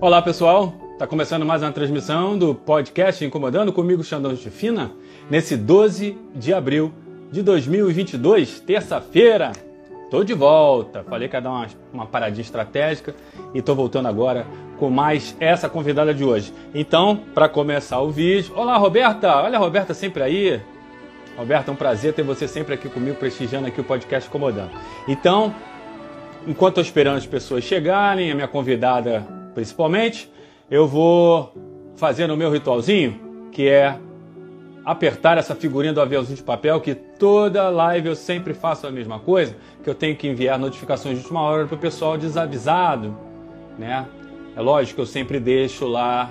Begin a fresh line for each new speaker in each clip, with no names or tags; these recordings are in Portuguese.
Olá pessoal, está começando mais uma transmissão do podcast Incomodando comigo, Xandão de Fina, nesse 12 de abril de 2022, terça-feira. Tô de volta, falei que ia dar uma, uma paradinha estratégica e tô voltando agora com mais essa convidada de hoje. Então, para começar o vídeo, olá Roberta, olha a Roberta sempre aí. Roberta, é um prazer ter você sempre aqui comigo, prestigiando aqui o podcast Incomodando. Então, enquanto eu esperando as pessoas chegarem, a minha convidada principalmente, eu vou fazer o meu ritualzinho, que é apertar essa figurinha do aviãozinho de papel, que toda live eu sempre faço a mesma coisa, que eu tenho que enviar notificações de última hora para o pessoal desavisado, né? É lógico que eu sempre deixo lá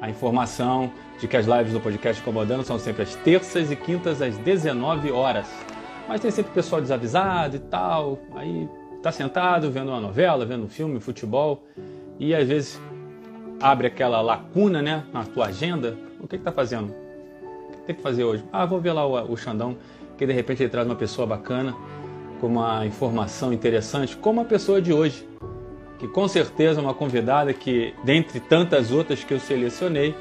a informação de que as lives do podcast Incomodando são sempre às terças e quintas às 19 horas. Mas tem sempre pessoal desavisado e tal, aí tá sentado vendo uma novela, vendo um filme, futebol, e às vezes abre aquela lacuna né, na tua agenda. O que está fazendo? O que tem que fazer hoje? Ah, vou ver lá o, o Xandão, que de repente ele traz uma pessoa bacana, com uma informação interessante, como a pessoa de hoje, que com certeza é uma convidada que, dentre tantas outras que eu selecionei,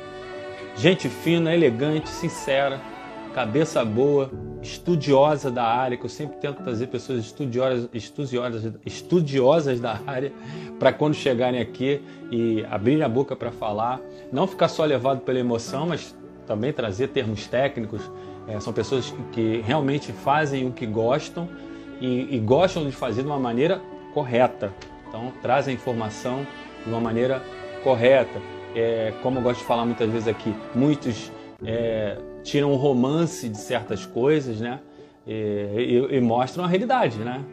gente fina, elegante, sincera, cabeça boa, estudiosa da área, que eu sempre tento trazer pessoas estudiosas, estudiosas, estudiosas da área, para quando chegarem aqui e abrirem a boca para falar, não ficar só levado pela emoção, mas também trazer termos técnicos. É, são pessoas que realmente fazem o que gostam e, e gostam de fazer de uma maneira correta. Então, trazem informação de uma maneira correta. É, como eu gosto de falar muitas vezes aqui, muitos é, tiram um romance de certas coisas, né? E, e, e mostram a realidade, né?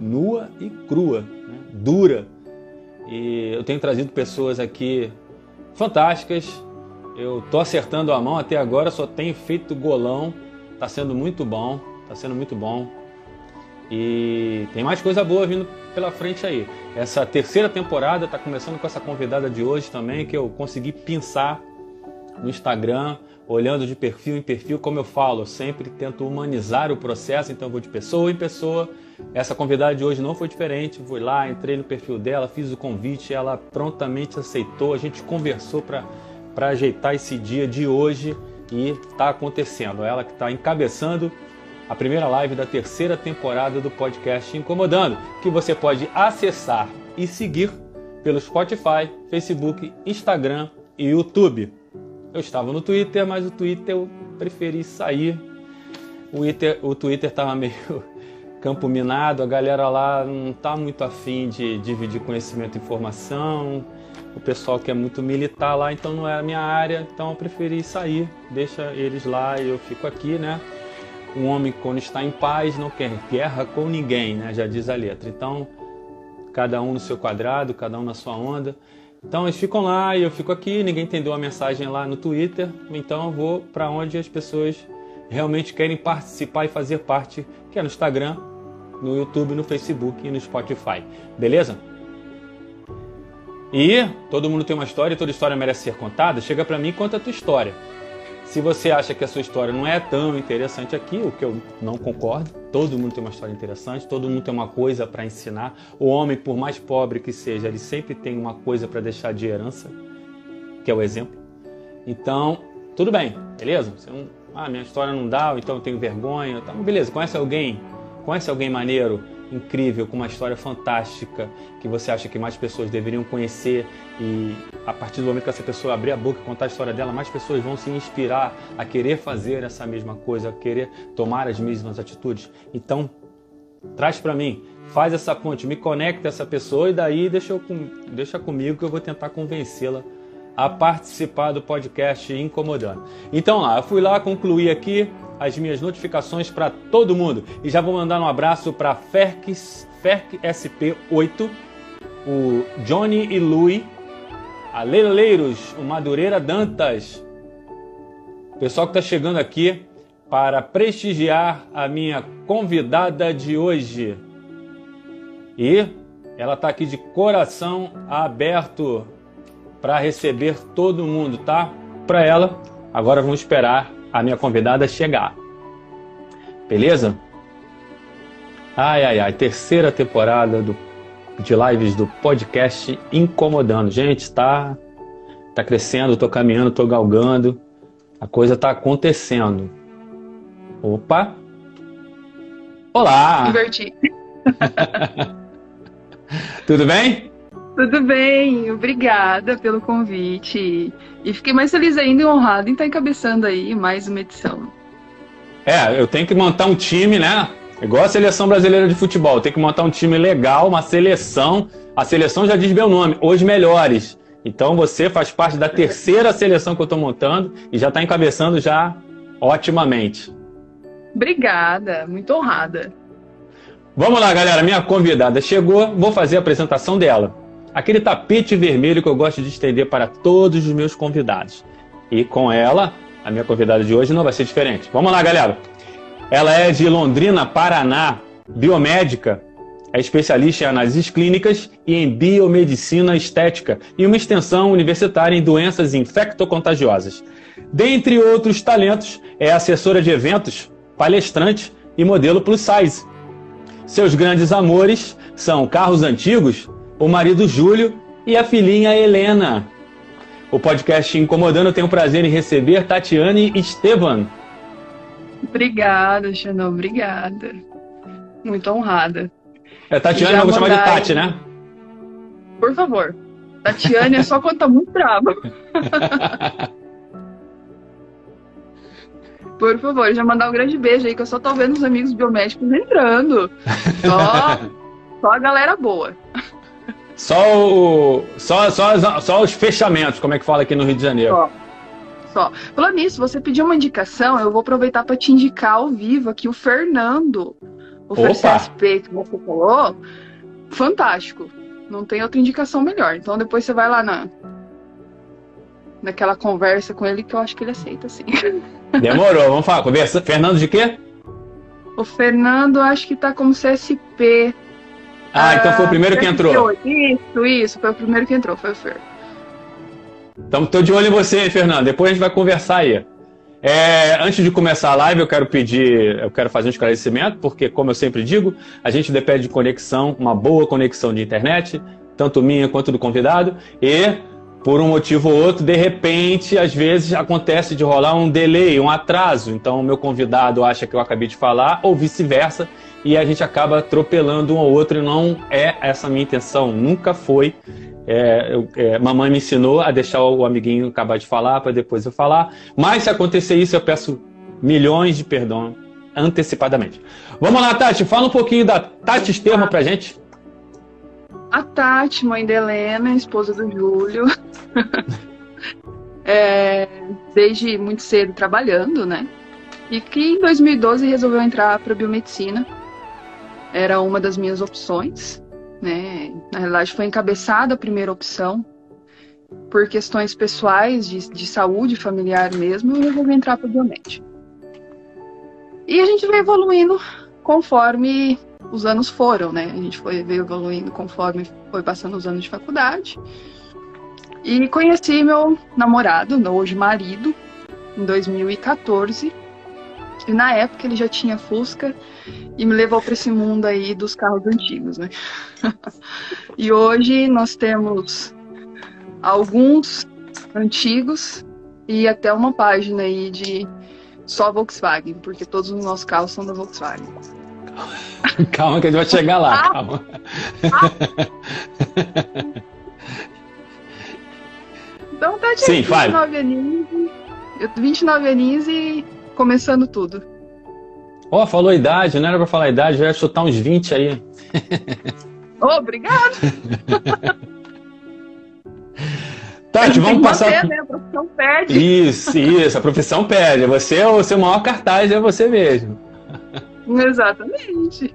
Nua e crua, né? dura. E eu tenho trazido pessoas aqui fantásticas. Eu tô acertando a mão até agora, só tenho feito golão. Tá sendo muito bom, tá sendo muito bom. E tem mais coisa boa vindo pela frente aí. Essa terceira temporada tá começando com essa convidada de hoje também, que eu consegui pensar no Instagram, olhando de perfil em perfil, como eu falo, eu sempre tento humanizar o processo, então vou de pessoa em pessoa. Essa convidada de hoje não foi diferente, fui lá, entrei no perfil dela, fiz o convite, ela prontamente aceitou, a gente conversou para ajeitar esse dia de hoje e está acontecendo. Ela que está encabeçando a primeira live da terceira temporada do podcast Incomodando, que você pode acessar e seguir pelo Spotify, Facebook, Instagram e YouTube. Eu estava no Twitter, mas o Twitter eu preferi sair. O Twitter, o Twitter estava meio campo minado, a galera lá não está muito afim de dividir conhecimento e informação. O pessoal que é muito militar lá, então não é a minha área, então eu preferi sair, deixa eles lá e eu fico aqui, né? Um homem quando está em paz não quer guerra com ninguém, né? Já diz a letra. Então, cada um no seu quadrado, cada um na sua onda. Então eles ficam lá e eu fico aqui, ninguém entendeu a mensagem lá no Twitter, então eu vou para onde as pessoas realmente querem participar e fazer parte, que é no Instagram, no YouTube, no Facebook e no Spotify. Beleza? E todo mundo tem uma história, toda história merece ser contada. Chega para mim e conta a tua história. Se você acha que a sua história não é tão interessante aqui, o que eu não concordo, todo mundo tem uma história interessante, todo mundo tem uma coisa para ensinar. O homem, por mais pobre que seja, ele sempre tem uma coisa para deixar de herança, que é o exemplo. Então, tudo bem, beleza? Você não, ah, minha história não dá, então eu tenho vergonha. Então, beleza, conhece alguém? Conhece alguém maneiro? Incrível, com uma história fantástica, que você acha que mais pessoas deveriam conhecer e a partir do momento que essa pessoa abrir a boca e contar a história dela, mais pessoas vão se inspirar a querer fazer essa mesma coisa, a querer tomar as mesmas atitudes. Então, traz para mim, faz essa ponte, me conecta essa pessoa e daí deixa, eu, deixa comigo que eu vou tentar convencê-la a participar do podcast Incomodando. Então lá, eu fui lá, concluí aqui as minhas notificações para todo mundo e já vou mandar um abraço para Ferk, Ferk SP8, o Johnny e Lui, a Leileiros, o Madureira Dantas, pessoal que está chegando aqui para prestigiar a minha convidada de hoje. E ela está aqui de coração aberto para receber todo mundo, tá? Para ela, agora vamos esperar a minha convidada chegar. Beleza? Ai, ai, ai, terceira temporada do de lives do podcast Incomodando. Gente, está tá crescendo, estou caminhando, estou galgando. A coisa está acontecendo. Opa! Olá!
Inverti.
Tudo bem?
Tudo bem, obrigada pelo convite. E fiquei mais feliz ainda e honrado em estar encabeçando aí mais uma edição.
É, eu tenho que montar um time, né? Igual a seleção brasileira de futebol. Tem que montar um time legal, uma seleção. A seleção já diz meu nome, os melhores. Então você faz parte da terceira seleção que eu estou montando e já está encabeçando já otimamente.
Obrigada, muito honrada.
Vamos lá, galera. Minha convidada chegou, vou fazer a apresentação dela. Aquele tapete vermelho que eu gosto de estender para todos os meus convidados. E com ela, a minha convidada de hoje não vai ser diferente. Vamos lá, galera. Ela é de Londrina, Paraná, biomédica, é especialista em análises clínicas e em biomedicina estética e uma extensão universitária em doenças infectocontagiosas. Dentre outros talentos, é assessora de eventos, palestrante e modelo plus size. Seus grandes amores são carros antigos, o marido Júlio e a filhinha Helena. O podcast Incomodando tem o prazer em receber Tatiane Estevan,
Obrigada, Xanon, obrigada. Muito honrada.
É Tatiane, eu vou chamar de Tati, né?
Por favor. Tatiane é só quando tá muito brava. Por favor, já mandar um grande beijo aí, que eu só tô vendo os amigos biomédicos entrando. Só, só a galera boa.
Só, o, só, só, só os fechamentos, como é que fala aqui no Rio de Janeiro. Só
só. Falando nisso, você pediu uma indicação, eu vou aproveitar para te indicar ao vivo aqui o Fernando, o FCSP que você falou. Fantástico. Não tem outra indicação melhor. Então depois você vai lá na naquela conversa com ele que eu acho que ele aceita, sim.
Demorou, vamos falar. Conversa. Fernando de quê?
O Fernando acho que tá como CSP.
Ah, então foi o primeiro que entrou.
Isso, isso, foi o primeiro que entrou, foi o Fer.
Então, estou de olho em você, Fernando. Depois a gente vai conversar aí. É, antes de começar a live, eu quero pedir, eu quero fazer um esclarecimento, porque, como eu sempre digo, a gente depende de conexão, uma boa conexão de internet, tanto minha quanto do convidado, e por um motivo ou outro, de repente, às vezes acontece de rolar um delay, um atraso. Então, o meu convidado acha que eu acabei de falar, ou vice-versa, e a gente acaba atropelando um ao outro, e não é essa a minha intenção, nunca foi. É, eu, é, mamãe me ensinou a deixar o amiguinho acabar de falar para depois eu falar. Mas se acontecer isso, eu peço milhões de perdão antecipadamente. Vamos lá, Tati, fala um pouquinho da Tati Esterma pra gente.
A Tati, mãe da Helena, esposa do Júlio. é, desde muito cedo trabalhando, né? E que em 2012 resolveu entrar para biomedicina. Era uma das minhas opções né? Na realidade, foi encabeçada a primeira opção por questões pessoais, de, de saúde familiar mesmo, eu resolvi entrar para o biomédico. E a gente veio evoluindo conforme os anos foram, né? A gente foi, veio evoluindo conforme foi passando os anos de faculdade. E conheci meu namorado, hoje marido, em 2014. E na época ele já tinha Fusca e me levou para esse mundo aí dos carros antigos, né? e hoje nós temos alguns antigos e até uma página aí de só Volkswagen, porque todos os nossos carros são da Volkswagen.
Calma que a gente vai chegar lá, ah, calma.
Ah. então tá, Sim, 29 aninhos, 29 aninhos e começando tudo.
Ó, oh, falou idade, não era pra falar idade, já ia chutar uns 20 aí.
Obrigado!
Tati, vamos passar.
Manter, né? A profissão pede.
Isso, isso, a profissão pede. Você é o seu maior cartaz, é você mesmo.
Exatamente.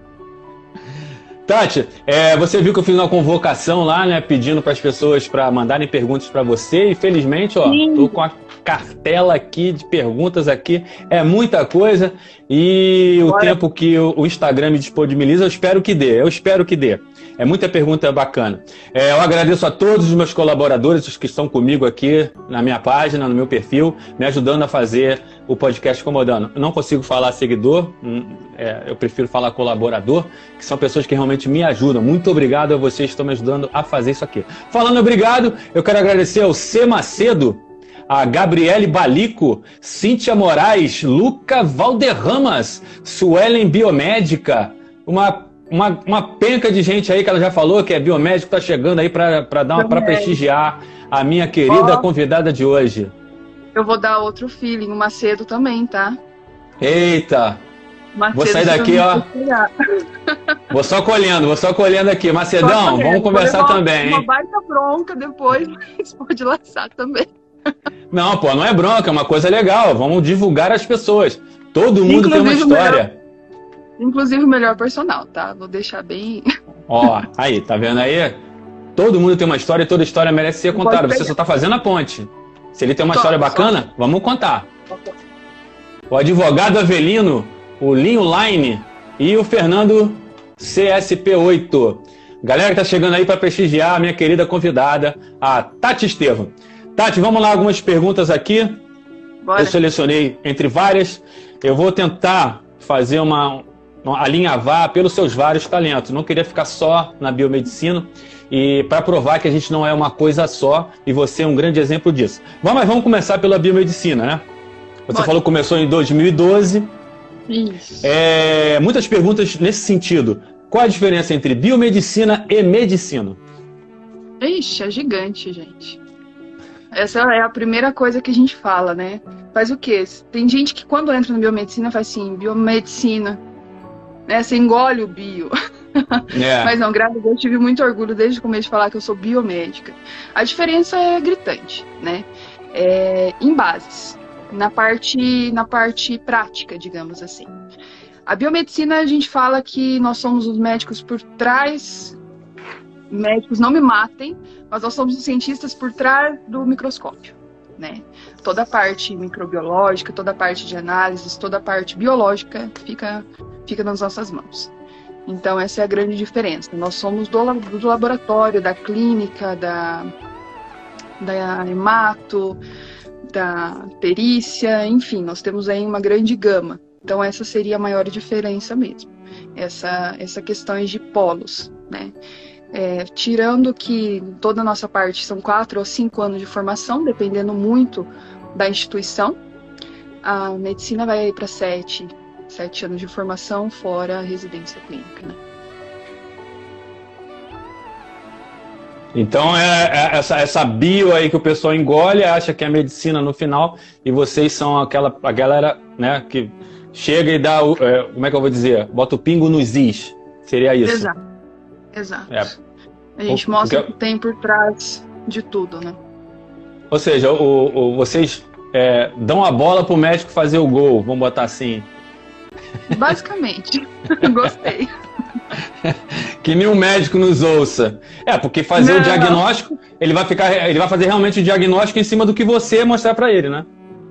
Tati, é, você viu que eu fiz uma convocação lá, né, pedindo para as pessoas para mandarem perguntas para você e felizmente, ó, Sim. tô com a cartela aqui de perguntas aqui, é muita coisa e o tempo que o Instagram me disponibiliza, eu espero que dê, eu espero que dê. É muita pergunta bacana. É, eu agradeço a todos os meus colaboradores, os que estão comigo aqui na minha página, no meu perfil, me ajudando a fazer o podcast Comodando. Eu não consigo falar seguidor, hum, é, eu prefiro falar colaborador, que são pessoas que realmente me ajudam. Muito obrigado a vocês que estão me ajudando a fazer isso aqui. Falando obrigado, eu quero agradecer ao C. Macedo, a Gabriele Balico, Cíntia Moraes, Luca Valderramas, Suelen Biomédica, uma, uma, uma penca de gente aí que ela já falou que é biomédico, está chegando aí para dar para prestigiar a minha querida oh, convidada de hoje.
Eu vou dar outro feeling, o Macedo também, tá?
Eita! Macedo vou sair daqui, ó. Vou só colhendo, vou só colhendo aqui. Macedão, vamos conversar também,
hein? Uma baita bronca depois, mas pode laçar também.
Não, pô, não é bronca, é uma coisa legal. Vamos divulgar as pessoas. Todo mundo Inclusive, tem uma história.
Inclusive o melhor personal, tá? Vou deixar bem.
Ó, aí, tá vendo aí? Todo mundo tem uma história e toda história merece ser contada. Você só tá fazendo a ponte. Se ele tem uma história bacana, vamos contar. O advogado Avelino, o Linho Line e o Fernando CSP8. Galera que tá chegando aí para prestigiar a minha querida convidada, a Tati Estevam. Tati, vamos lá, algumas perguntas aqui. Bora. Eu selecionei entre várias. Eu vou tentar fazer uma, uma alinhavar pelos seus vários talentos. Não queria ficar só na biomedicina e para provar que a gente não é uma coisa só e você é um grande exemplo disso. Vamos, vamos começar pela biomedicina, né? Você Bora. falou que começou em 2012. Isso. É, muitas perguntas nesse sentido. Qual a diferença entre biomedicina e medicina?
Ixi, é gigante, gente. Essa é a primeira coisa que a gente fala, né? Faz o quê? Tem gente que quando entra na biomedicina faz assim, biomedicina, né? Você engole o bio. Yeah. Mas não, graças a Deus, tive muito orgulho desde o começo de falar que eu sou biomédica. A diferença é gritante, né? É, em bases, na parte, na parte prática, digamos assim. A biomedicina, a gente fala que nós somos os médicos por trás médicos não me matem, mas nós somos os cientistas por trás do microscópio, né? Toda a parte microbiológica, toda a parte de análises, toda a parte biológica fica, fica nas nossas mãos. Então, essa é a grande diferença. Nós somos do, do laboratório, da clínica, da, da hemato, da perícia, enfim, nós temos aí uma grande gama. Então, essa seria a maior diferença mesmo. Essa, essa questão de polos, né? É, tirando que toda a nossa parte são quatro ou cinco anos de formação, dependendo muito da instituição. A medicina vai para sete, sete anos de formação, fora a residência clínica. Né?
Então é, é, essa, essa bio aí que o pessoal engole, acha que é medicina no final, e vocês são aquela a galera né, que chega e dá. É, como é que eu vou dizer? Bota o pingo nos is. Seria isso.
Exato. Exato. É. A gente o, mostra o que tem por trás de tudo, né?
Ou seja, o, o vocês é, dão a bola pro médico fazer o gol, vamos botar assim.
Basicamente. Gostei.
que nenhum médico nos ouça. É, porque fazer não, o diagnóstico, ele vai ficar, ele vai fazer realmente o diagnóstico em cima do que você mostrar para ele, né?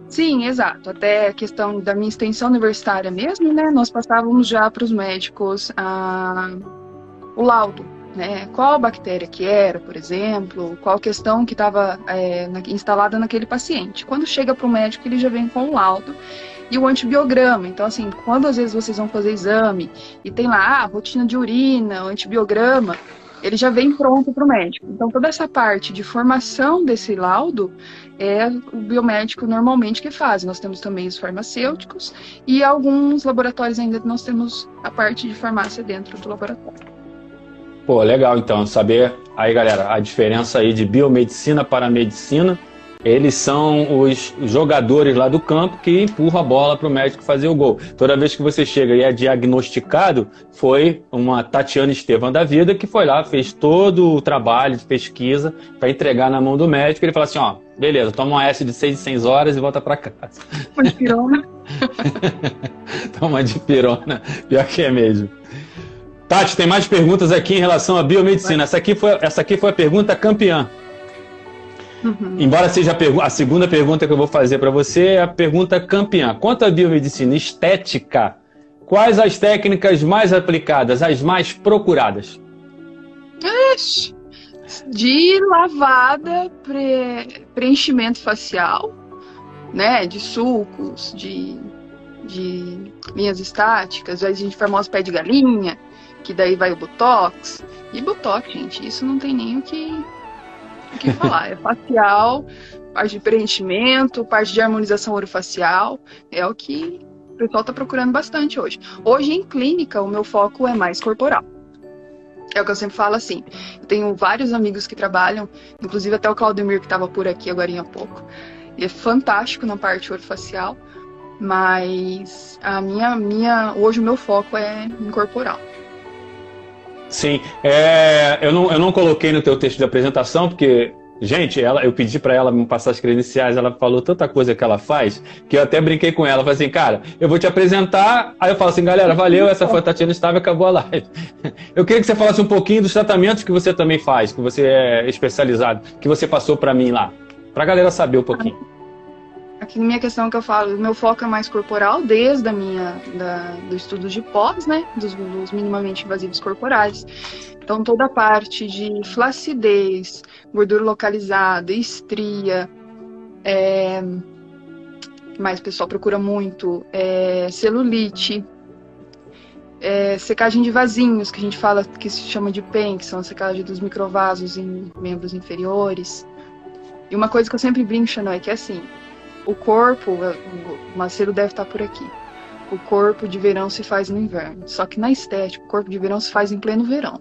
Sim, exato. Até a questão da minha extensão universitária mesmo, né? Nós passávamos já para os médicos a o laudo, né? Qual bactéria que era, por exemplo, qual questão que estava é, instalada naquele paciente. Quando chega para o médico, ele já vem com o laudo e o antibiograma. Então, assim, quando às vezes vocês vão fazer exame e tem lá a rotina de urina, o antibiograma, ele já vem pronto para o médico. Então, toda essa parte de formação desse laudo é o biomédico normalmente que faz. Nós temos também os farmacêuticos e alguns laboratórios ainda nós temos a parte de farmácia dentro do laboratório.
Pô, legal então saber aí, galera, a diferença aí de biomedicina para medicina. Eles são os jogadores lá do campo que empurram a bola para o médico fazer o gol. Toda vez que você chega e é diagnosticado, foi uma Tatiana Estevam da vida que foi lá, fez todo o trabalho de pesquisa para entregar na mão do médico. Ele fala assim: ó, beleza, toma um S de 6 em 6 horas e volta para casa.
Toma de pirona.
toma de pirona, pior que é mesmo. Tati, tem mais perguntas aqui em relação à biomedicina. Essa aqui foi, essa aqui foi a pergunta campeã. Uhum. Embora seja a, a, segunda pergunta que eu vou fazer para você, é a pergunta campeã. Quanto à biomedicina estética, quais as técnicas mais aplicadas, as mais procuradas?
Ixi, de lavada, pre, preenchimento facial, né? De sucos, de, de linhas estáticas, a gente forma os pés de galinha, que daí vai o Botox. E Botox, gente, isso não tem nem o que, o que falar. É facial, parte de preenchimento, parte de harmonização orofacial, é o que o pessoal está procurando bastante hoje. Hoje, em clínica, o meu foco é mais corporal. É o que eu sempre falo assim. Eu tenho vários amigos que trabalham, inclusive até o Claudemir que estava por aqui agora há pouco. Ele é fantástico na parte orofacial, mas a minha, minha hoje o meu foco é em corporal.
Sim, é, eu, não, eu não coloquei no teu texto de apresentação, porque Gente, ela, eu pedi para ela me passar as credenciais, ela falou tanta coisa que ela faz, que eu até brinquei com ela. Falei assim, cara, eu vou te apresentar. Aí eu falo assim, galera, valeu, essa foi a Tatiana Estava acabou a live. Eu queria que você falasse um pouquinho dos tratamentos que você também faz, que você é especializado, que você passou para mim lá, para a galera saber um pouquinho.
Aqui minha questão que eu falo, meu foco é mais corporal, desde a minha, da, do estudo de pós, né, dos, dos minimamente invasivos corporais. Então, toda a parte de flacidez, gordura localizada, estria, é, mais o pessoal procura muito, é, celulite, é, secagem de vasinhos, que a gente fala que se chama de PEN, que são a secagem dos microvasos em membros inferiores. E uma coisa que eu sempre brinco, Xanoi, é que assim, o corpo, o Macedo deve estar por aqui. O corpo de verão se faz no inverno. Só que na estética, o corpo de verão se faz em pleno verão.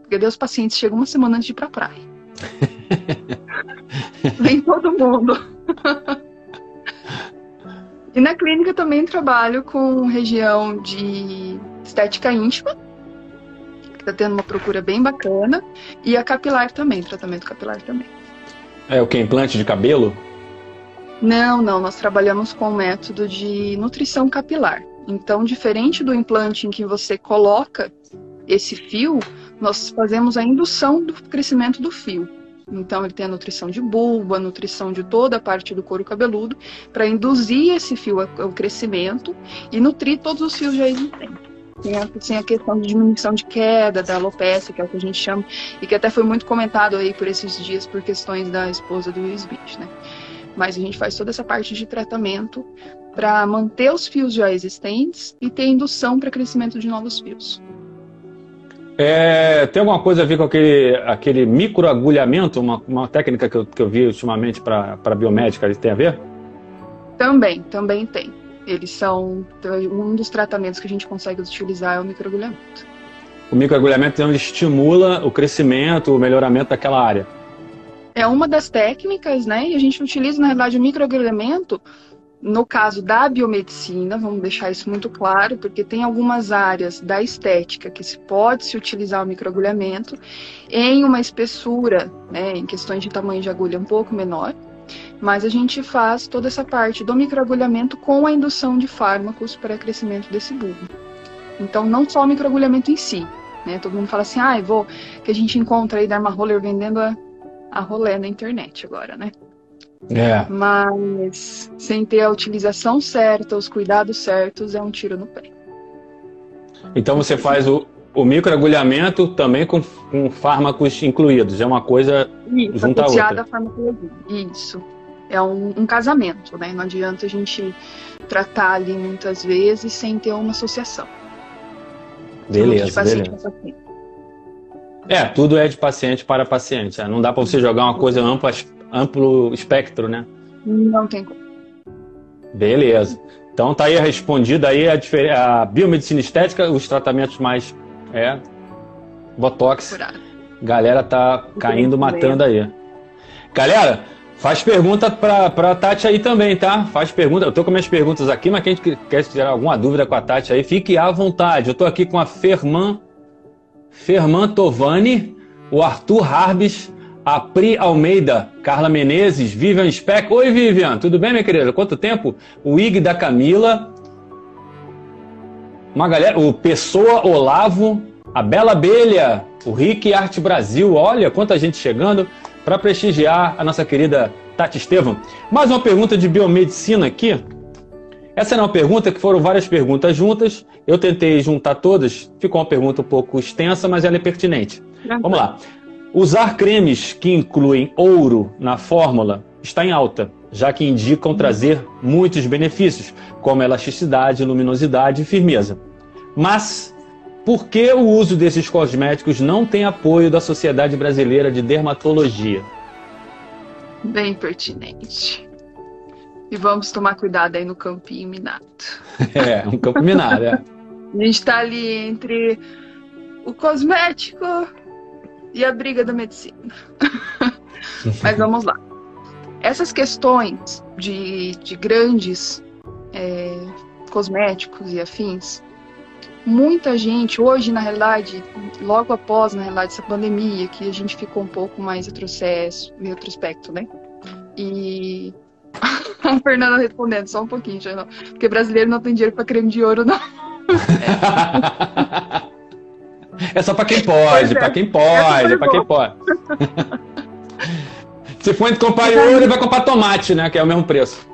Porque daí os pacientes chegam uma semana antes de ir pra praia. Vem todo mundo. e na clínica também trabalho com região de estética íntima, que está tendo uma procura bem bacana, e a capilar também, tratamento capilar também.
É o que? Implante de cabelo?
Não, não, nós trabalhamos com o método de nutrição capilar. Então, diferente do implante em que você coloca esse fio, nós fazemos a indução do crescimento do fio. Então, ele tem a nutrição de bulbo, a nutrição de toda a parte do couro cabeludo, para induzir esse fio ao crescimento e nutrir todos os fios já existentes. Tem a, questão de diminuição de queda, da alopecia, que é o que a gente chama, e que até foi muito comentado aí por esses dias por questões da esposa do Will Smith, né? Mas a gente faz toda essa parte de tratamento para manter os fios já existentes e ter indução para crescimento de novos fios.
É, tem alguma coisa a ver com aquele, aquele microagulhamento, uma, uma técnica que eu, que eu vi ultimamente para biomédica, tem a ver?
Também, também tem. Eles são. Um dos tratamentos que a gente consegue utilizar é o microagulhamento.
O microagulhamento então, estimula o crescimento, o melhoramento daquela área.
É uma das técnicas, né? E a gente utiliza, na verdade, o microagulhamento no caso da biomedicina, vamos deixar isso muito claro, porque tem algumas áreas da estética que se pode se utilizar o microagulhamento em uma espessura, né, em questões de tamanho de agulha um pouco menor, mas a gente faz toda essa parte do microagulhamento com a indução de fármacos para crescimento desse bulbo. Então, não só o microagulhamento em si, né? Todo mundo fala assim, ah, vou que a gente encontra aí Dharma Roller vendendo a, a rolê na internet agora, né?
É.
Mas sem ter a utilização certa, os cuidados certos, é um tiro no pé.
Então você faz o, o microagulhamento também com, com fármacos incluídos, é uma coisa Isso, junto à outra. Farmacologia.
Isso. É um, um, casamento, né? Não adianta a gente tratar ali muitas vezes sem ter uma associação.
Beleza, beleza. É, tudo é de paciente para paciente. Não dá para você jogar uma coisa ampla amplo espectro, né?
Não tem como.
Beleza. Então tá aí respondida aí a, a biomedicina estética, os tratamentos mais é botox. Curado. Galera tá caindo, matando aí. Galera, faz pergunta pra, pra Tati aí também, tá? Faz pergunta. Eu tô com minhas perguntas aqui, mas quem quer tirar alguma dúvida com a Tati aí, fique à vontade. Eu tô aqui com a Ferman, Ferman Tovani, o Arthur Harbis, a Pri Almeida, Carla Menezes, Vivian Speck. Oi, Vivian, tudo bem, minha querida? Quanto tempo? O Ig da Camila, uma galera, o Pessoa Olavo, a Bela Abelha, o Rick Arte Brasil. Olha quanta gente chegando para prestigiar a nossa querida Tati Estevam. Mais uma pergunta de biomedicina aqui. Essa não é uma pergunta, que foram várias perguntas juntas. Eu tentei juntar todas, ficou uma pergunta um pouco extensa, mas ela é pertinente. Vamos lá. Usar cremes que incluem ouro na fórmula está em alta, já que indicam trazer muitos benefícios, como elasticidade, luminosidade e firmeza. Mas por que o uso desses cosméticos não tem apoio da Sociedade Brasileira de Dermatologia?
Bem pertinente. E vamos tomar cuidado aí no campinho minado.
É, um campo minado, é.
A gente está ali entre o cosmético e a briga da medicina. Mas vamos lá. Essas questões de, de grandes é, cosméticos e afins, muita gente, hoje, na realidade, logo após, na realidade, essa pandemia, que a gente ficou um pouco mais retrocesso, retrospecto, né? E a Fernanda respondendo, só um pouquinho, já não. Porque brasileiro não tem dinheiro para creme de ouro, não.
É só para quem pode, é. para quem pode, é para quem pode. Se for comprar ouro, ele vai comprar tomate, né? Que é o mesmo preço.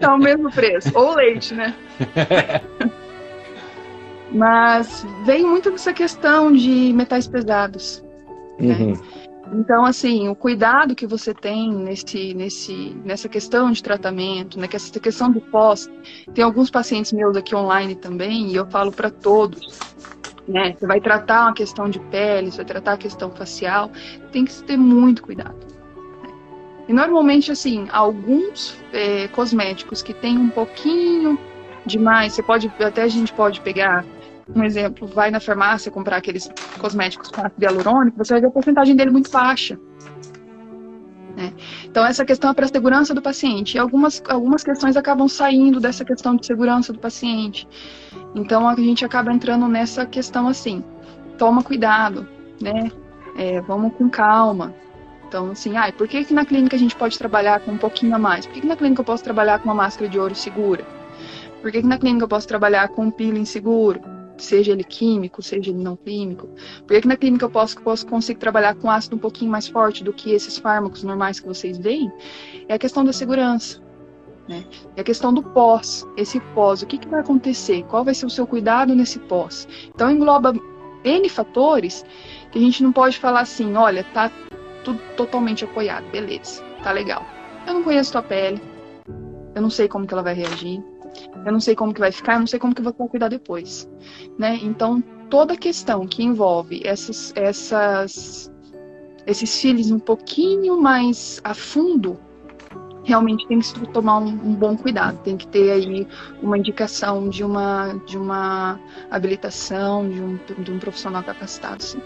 É o mesmo preço. Ou leite, né? Mas vem muito dessa questão de metais pesados. Né? Uhum. Né? Então, assim, o cuidado que você tem nesse, nesse, nessa questão de tratamento, né, essa questão do pós, tem alguns pacientes meus aqui online também, e eu falo para todos, né, você vai tratar uma questão de pele, você vai tratar a questão facial, tem que ter muito cuidado. Né? E normalmente, assim, alguns é, cosméticos que tem um pouquinho demais, você pode, até a gente pode pegar um exemplo, vai na farmácia comprar aqueles cosméticos com ácido hialurônico, você vai ver a porcentagem dele muito baixa. Né? Então, essa questão é para a segurança do paciente. E algumas, algumas questões acabam saindo dessa questão de segurança do paciente. Então, a gente acaba entrando nessa questão assim: toma cuidado, né? É, vamos com calma. Então, assim, ah, por que, que na clínica a gente pode trabalhar com um pouquinho a mais? Por que, que na clínica eu posso trabalhar com uma máscara de ouro segura? Por que, que na clínica eu posso trabalhar com um peeling seguro? Seja ele químico, seja ele não químico. Porque na clínica eu posso, posso conseguir trabalhar com ácido um pouquinho mais forte do que esses fármacos normais que vocês veem, é a questão da segurança. Né? É a questão do pós, esse pós, o que, que vai acontecer? Qual vai ser o seu cuidado nesse pós? Então engloba N fatores que a gente não pode falar assim, olha, tá tudo totalmente apoiado, beleza, tá legal. Eu não conheço tua pele, eu não sei como que ela vai reagir, eu não sei como que vai ficar, eu não sei como que eu vou cuidar depois, né? Então, toda questão que envolve essas, essas, esses filhos um pouquinho mais a fundo, realmente tem que tomar um, um, bom cuidado, tem que ter aí uma indicação de uma, de uma habilitação, de um, de um profissional capacitado, sim.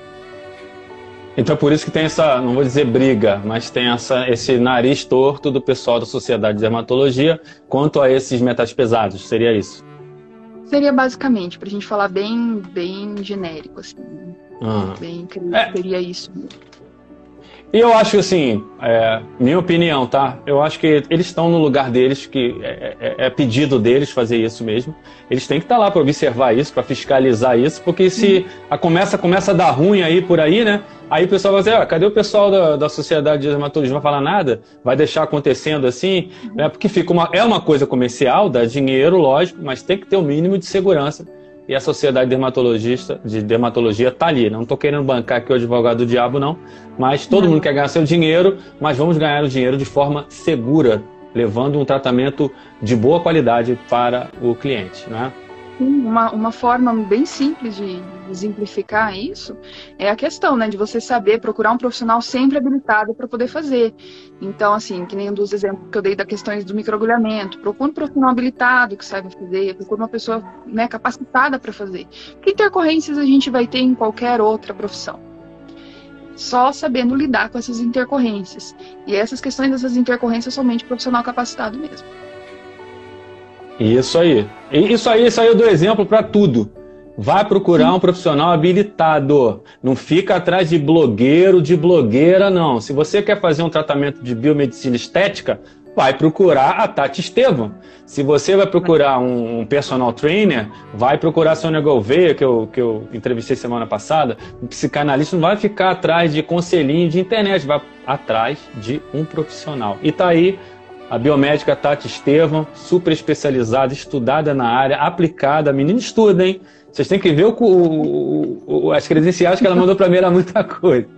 Então por isso que tem essa, não vou dizer briga, mas tem essa, esse nariz torto do pessoal da Sociedade de Dermatologia quanto a esses metais pesados, seria isso?
Seria basicamente, para a gente falar bem, bem genérico, assim. Ah. Bem, é. seria isso.
E eu acho assim, é, minha opinião, tá? Eu acho que eles estão no lugar deles, que é, é, é pedido deles fazer isso mesmo. Eles têm que estar tá lá para observar isso, para fiscalizar isso, porque se a começa começa a dar ruim aí por aí, né? Aí o pessoal vai dizer, ah, cadê o pessoal da, da Sociedade de Dermatologia? Não vai falar nada? Vai deixar acontecendo assim? Uhum. Né? Porque fica uma, é uma coisa comercial, dá dinheiro, lógico, mas tem que ter o um mínimo de segurança. E a Sociedade Dermatologista, de Dermatologia está ali. Não estou querendo bancar aqui o advogado do diabo, não. Mas todo não. mundo quer ganhar seu dinheiro, mas vamos ganhar o dinheiro de forma segura, levando um tratamento de boa qualidade para o cliente. Né?
Uma, uma forma bem simples de exemplificar isso é a questão, né, de você saber procurar um profissional sempre habilitado para poder fazer. Então, assim, que nem um dos exemplos que eu dei da questões do microagulhamento, procure um profissional habilitado que saiba fazer, procure uma pessoa né, capacitada para fazer. Que intercorrências a gente vai ter em qualquer outra profissão? Só sabendo lidar com essas intercorrências. E essas questões dessas intercorrências somente profissional capacitado mesmo.
Isso aí. Isso aí, isso aí eu dou exemplo para tudo. Vai procurar um profissional habilitado. Não fica atrás de blogueiro, de blogueira, não. Se você quer fazer um tratamento de biomedicina estética, vai procurar a Tati Estevam. Se você vai procurar um, um personal trainer, vai procurar a Sônia Gouveia, que eu, que eu entrevistei semana passada. Um psicanalista não vai ficar atrás de conselhinho de internet, vai atrás de um profissional. E tá aí a biomédica Tati Estevam, super especializada, estudada na área, aplicada. A menina estuda, hein? Vocês têm que ver o, o, o, as credenciais que ela mandou para mim, era muita coisa.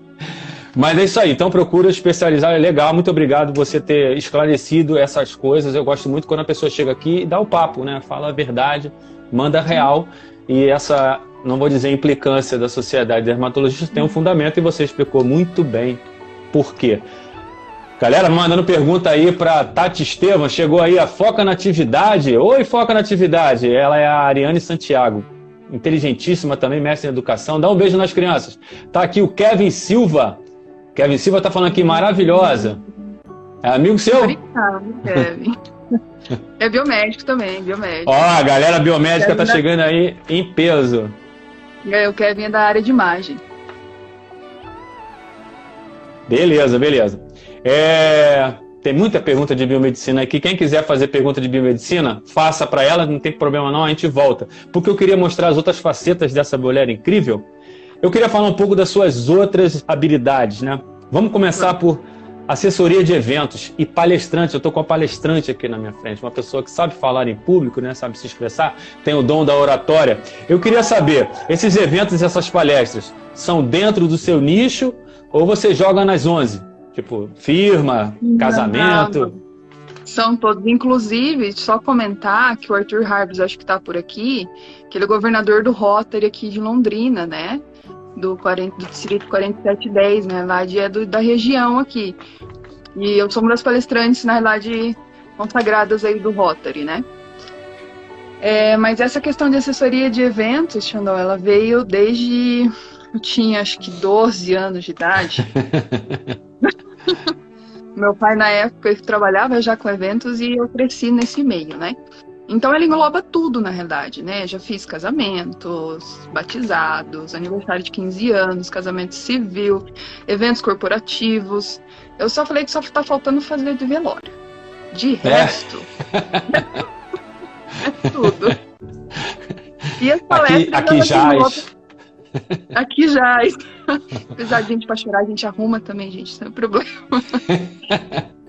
Mas é isso aí, então procura especializar, é legal. Muito obrigado você ter esclarecido essas coisas. Eu gosto muito quando a pessoa chega aqui e dá o papo, né? Fala a verdade, manda real. E essa, não vou dizer implicância da sociedade dermatologista, tem um fundamento e você explicou muito bem por quê. Galera, mandando pergunta aí para Tati Estevam, chegou aí a Foca na Atividade. Oi, Foca na Atividade. Ela é a Ariane Santiago. Inteligentíssima também, mestre em educação. Dá um beijo nas crianças. Tá aqui o Kevin Silva. Kevin Silva tá falando aqui, maravilhosa. É amigo seu?
Obrigado, Kevin. É biomédico também, biomédico.
Ó, a galera biomédica tá chegando aí em peso.
É, o Kevin é da área de imagem.
Beleza, beleza. É, tem muita pergunta de biomedicina aqui. Quem quiser fazer pergunta de biomedicina, faça para ela, não tem problema não, a gente volta. Porque eu queria mostrar as outras facetas dessa mulher incrível. Eu queria falar um pouco das suas outras habilidades, né? Vamos começar por assessoria de eventos e palestrante. Eu estou com a palestrante aqui na minha frente, uma pessoa que sabe falar em público, né? Sabe se expressar, tem o dom da oratória. Eu queria saber, esses eventos e essas palestras são dentro do seu nicho ou você joga nas 11? Tipo, firma, casamento?
São todos. Inclusive, só comentar que o Arthur Harves, acho que está por aqui, que ele é governador do Rotary aqui de Londrina, né? Do, 40, do distrito 4710, na verdade, é do, da região aqui. E eu sou uma das palestrantes, na verdade, consagradas aí do Rotary, né? É, mas essa questão de assessoria de eventos, Xandão, ela veio desde eu tinha acho que 12 anos de idade. Meu pai, na época, trabalhava já com eventos e eu cresci nesse meio, né? Então ele engloba tudo, na realidade, né? Já fiz casamentos, batizados, aniversário de 15 anos, casamento civil, eventos corporativos. Eu só falei que só tá faltando fazer de velório. De é. resto, é, é tudo.
E as palestras... Aqui, aqui já...
Aqui já. Apesar de gente pra chorar, a gente arruma também, gente, sem problema.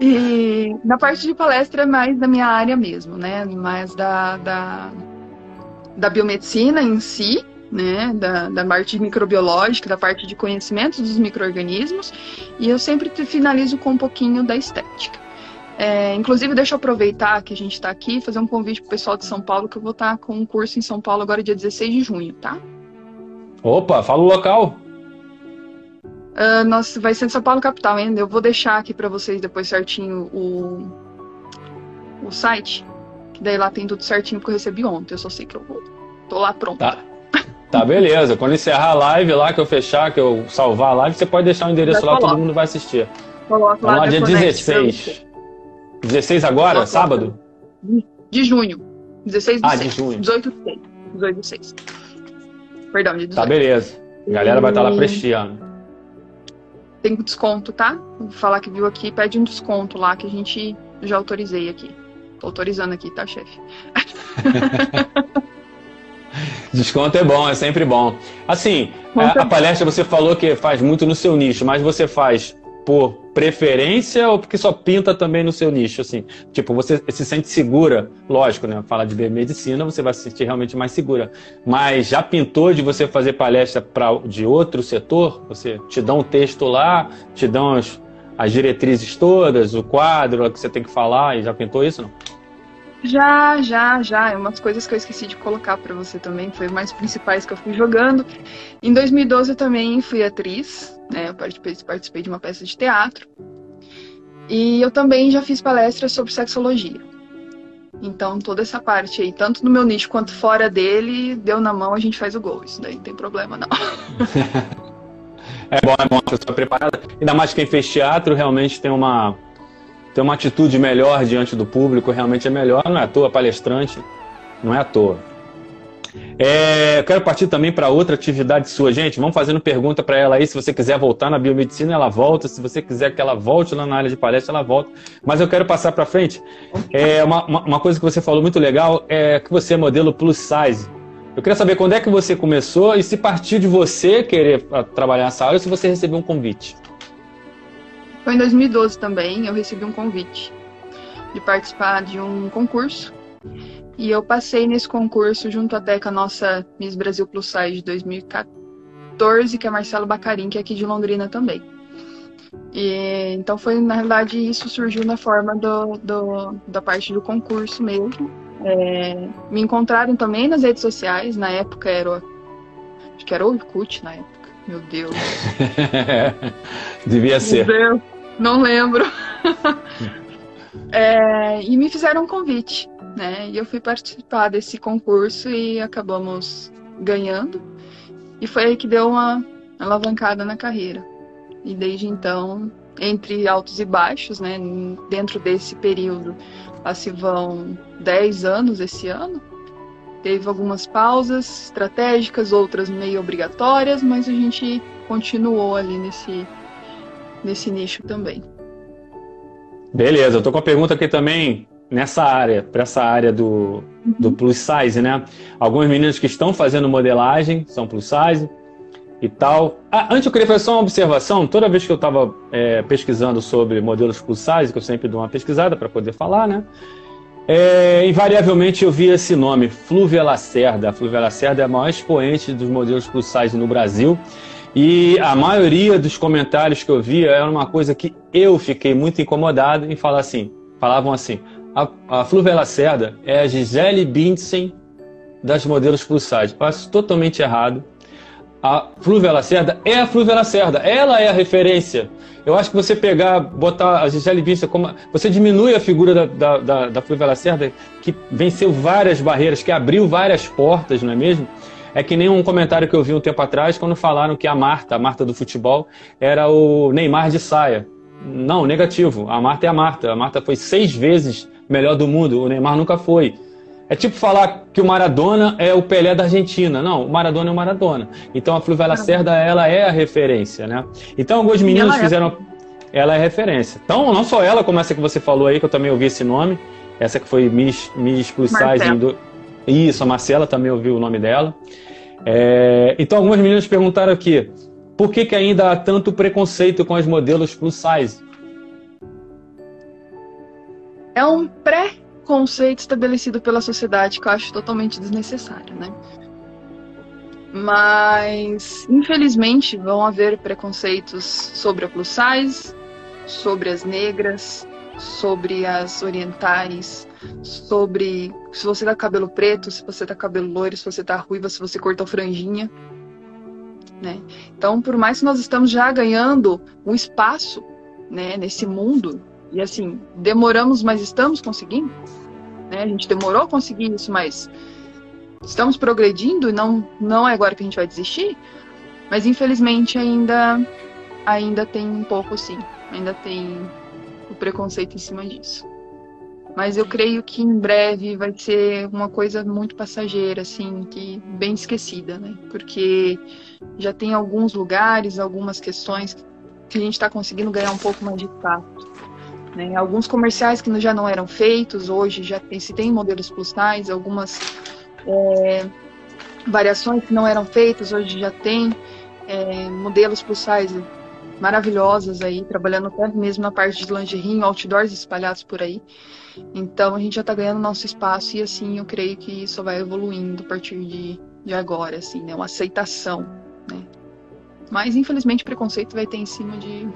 E na parte de palestra é mais da minha área mesmo, né? Mais da, da, da biomedicina em si, né? Da, da parte microbiológica, da parte de conhecimento dos micro-organismos. E eu sempre finalizo com um pouquinho da estética. É, inclusive, deixa eu aproveitar que a gente está aqui e fazer um convite para o pessoal de São Paulo, que eu vou estar tá com um curso em São Paulo agora, dia 16 de junho, tá?
Opa, fala o local.
Uh, nossa, vai ser em São Paulo capital ainda. Eu vou deixar aqui para vocês depois certinho o, o site. Que daí lá tem tudo certinho porque eu recebi ontem. Eu só sei que eu vou. Tô lá pronto.
Tá. Tá, beleza. Quando encerrar a live lá, que eu fechar, que eu salvar a live, você pode deixar o endereço lá, todo mundo vai assistir. Coloco Vamos lá, dia 16. 16 agora, sábado?
De junho. 16
de ah, 6. de junho.
18 de 6. 18 de 6. Perdão, de 18.
Tá, beleza. A galera vai estar tá lá prestigiando.
Tem desconto, tá? Vou falar que viu aqui, pede um desconto lá que a gente já autorizei aqui. Tô autorizando aqui, tá, chefe?
Desconto é bom, é sempre bom. Assim, a, a palestra você falou que faz muito no seu nicho, mas você faz por preferência ou porque só pinta também no seu nicho, assim? Tipo, você se sente segura, lógico, né? Fala de biomedicina, você vai se sentir realmente mais segura. Mas já pintou de você fazer palestra pra, de outro setor? Você te dá um texto lá, te dão as, as diretrizes todas, o quadro que você tem que falar, e já pintou isso, não?
Já, já, já. É umas coisas que eu esqueci de colocar para você também, foi mais principais que eu fui jogando. Em 2012 eu também fui atriz, né? Eu participei, participei de uma peça de teatro. E eu também já fiz palestras sobre sexologia. Então, toda essa parte aí, tanto no meu nicho quanto fora dele, deu na mão, a gente faz o gol. Isso daí não tem problema, não.
é bom, é bom, a pessoa preparada. Ainda mais quem fez teatro realmente tem uma, ter uma atitude melhor diante do público realmente é melhor. Não é à toa palestrante, não é à toa. É, eu quero partir também para outra atividade sua, gente. Vamos fazendo pergunta para ela aí. Se você quiser voltar na biomedicina, ela volta. Se você quiser que ela volte lá na área de palestra, ela volta. Mas eu quero passar para frente. É, uma, uma, coisa que você falou muito legal é que você é modelo plus size. Eu queria saber quando é que você começou e se partiu de você querer ah, trabalhar nessa área ou se você recebeu um convite.
Foi em 2012 também, eu recebi um convite de participar de um concurso E eu passei nesse concurso junto até com a nossa Miss Brasil Plus Size de 2014, que é a Marcela Bacarim, que é aqui de Londrina também. E, então foi, na realidade, isso surgiu na forma do, do da parte do concurso mesmo. É, me encontraram também nas redes sociais, na época era. Acho que era o Orkut na época. Meu Deus.
Devia ser. Meu Deus,
não lembro. é, e me fizeram um convite, né? E eu fui participar desse concurso e acabamos ganhando. E foi aí que deu uma alavancada na carreira. E desde então, entre altos e baixos, né? Dentro desse período, se vão 10 anos esse ano Teve algumas pausas estratégicas, outras meio obrigatórias, mas a gente continuou ali nesse, nesse nicho também.
Beleza, eu tô com a pergunta aqui também nessa área, para essa área do, do plus size, né? Algumas meninas que estão fazendo modelagem são plus size e tal. Ah, antes eu queria fazer só uma observação. Toda vez que eu estava é, pesquisando sobre modelos plus size, que eu sempre dou uma pesquisada para poder falar, né? É, invariavelmente eu vi esse nome, Flúvia Lacerda. A Flúvia Lacerda é a maior expoente dos modelos plus size no Brasil. E a maioria dos comentários que eu via era uma coisa que eu fiquei muito incomodado em falar assim. Falavam assim, a, a Flúvia Lacerda é a Gisele Bündchen das modelos plus size. Acho totalmente errado. A Flúvia Lacerda é a Flúvia Lacerda. Ela é a referência eu acho que você pegar, botar a Gisele Bündchen como. Você diminui a figura da, da, da, da Flávia Lacerda, que venceu várias barreiras, que abriu várias portas, não é mesmo? É que nem um comentário que eu vi um tempo atrás, quando falaram que a Marta, a Marta do futebol, era o Neymar de saia. Não, negativo. A Marta é a Marta. A Marta foi seis vezes melhor do mundo. O Neymar nunca foi. É tipo falar que o Maradona é o Pelé da Argentina. Não, o Maradona é o Maradona. Então a Fluvia Lacerda, ela é a referência, né? Então alguns meninos ela é. fizeram... É. Ela é referência. Então, não só ela, como essa que você falou aí, que eu também ouvi esse nome. Essa que foi Miss, Miss Plus Size. Do... Isso, a Marcela também ouviu o nome dela. É... Então, algumas meninas perguntaram aqui, por que, que ainda há tanto preconceito com os modelos plus size?
É um pré conceito estabelecido pela sociedade que eu acho totalmente desnecessário, né? Mas, infelizmente, vão haver preconceitos sobre a plus size, sobre as negras, sobre as orientais, sobre se você tá cabelo preto, se você tá cabelo loiro, se você tá ruiva, se você cortou franjinha. Né? Então, por mais que nós estamos já ganhando um espaço né, nesse mundo e assim, demoramos, mas estamos conseguindo. Né? A gente demorou a conseguir isso, mas estamos progredindo e não, não é agora que a gente vai desistir. Mas infelizmente ainda, ainda tem um pouco sim. Ainda tem o preconceito em cima disso. Mas eu creio que em breve vai ser uma coisa muito passageira, assim, que bem esquecida, né? Porque já tem alguns lugares, algumas questões que a gente está conseguindo ganhar um pouco mais de espaço. Né? Alguns comerciais que já não eram feitos, hoje já tem, se tem modelos postais, algumas é, variações que não eram feitas, hoje já tem é, modelos postais maravilhosas aí, trabalhando até mesmo na parte de lingerie, outdoors espalhados por aí. Então a gente já está ganhando nosso espaço e assim eu creio que isso vai evoluindo a partir de, de agora, assim, né? Uma aceitação, né? Mas infelizmente o preconceito vai ter em cima de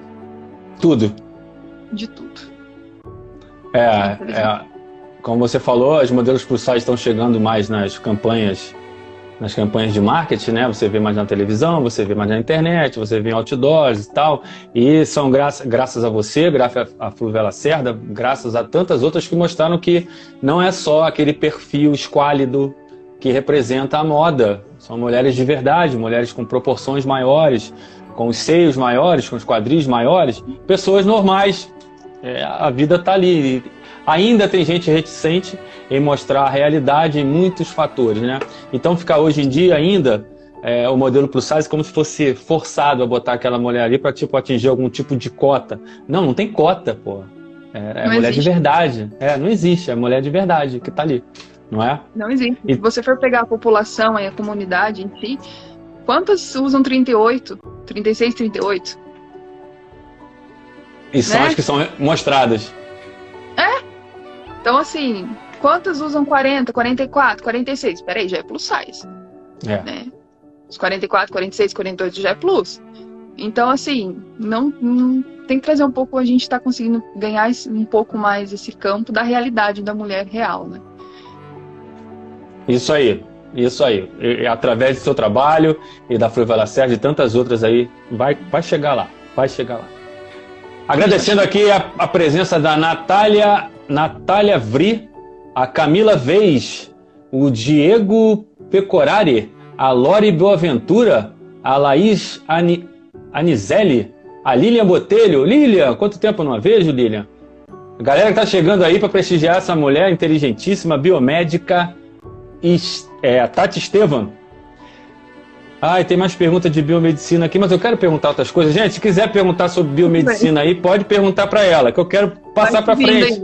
tudo
de tudo.
É, é, como você falou, os modelos plus size estão chegando mais nas campanhas nas campanhas de marketing, né? Você vê mais na televisão, você vê mais na internet, você vê em outdoors e tal. E são graças, graças a você, graças a Fluvia Lacerda, graças a tantas outras que mostraram que não é só aquele perfil esquálido que representa a moda. São mulheres de verdade, mulheres com proporções maiores, com os seios maiores, com os quadris maiores, pessoas normais é, a vida está ali. Ainda tem gente reticente em mostrar a realidade em muitos fatores, né? Então ficar hoje em dia ainda é, o modelo plus size como se fosse forçado a botar aquela mulher ali para tipo atingir algum tipo de cota. Não, não tem cota, pô. É, é mulher existe. de verdade. É, não existe, é mulher de verdade que está ali, não é?
Não existe. E... Se você for pegar a população a comunidade em si, quantas usam 38, 36, 38?
E são né? as que são mostradas.
Então, assim, quantas usam 40, 44, 46? Peraí, já é plus size.
É.
Né? Os 44, 46, 48 já é plus. Então, assim, não, não tem que trazer um pouco, a gente está conseguindo ganhar um pouco mais esse campo da realidade da mulher real, né?
Isso aí, isso aí. E, e através do seu trabalho e da Flávia Lacerda e tantas outras aí, vai, vai chegar lá, vai chegar lá. Agradecendo aqui a, a presença da Natália, Natália Vri, a Camila Vez, o Diego Pecorari, a Lori Boaventura, a Laís Ani, Anizelli, a Lilian Botelho. Lilian, quanto tempo não a vejo, Lilian? A galera que tá chegando aí para prestigiar essa mulher inteligentíssima, biomédica, é, a Tati Estevam. Ai, tem mais perguntas de biomedicina aqui, mas eu quero perguntar outras coisas. Gente, se quiser perguntar sobre biomedicina aí, pode perguntar para ela, que eu quero passar para frente.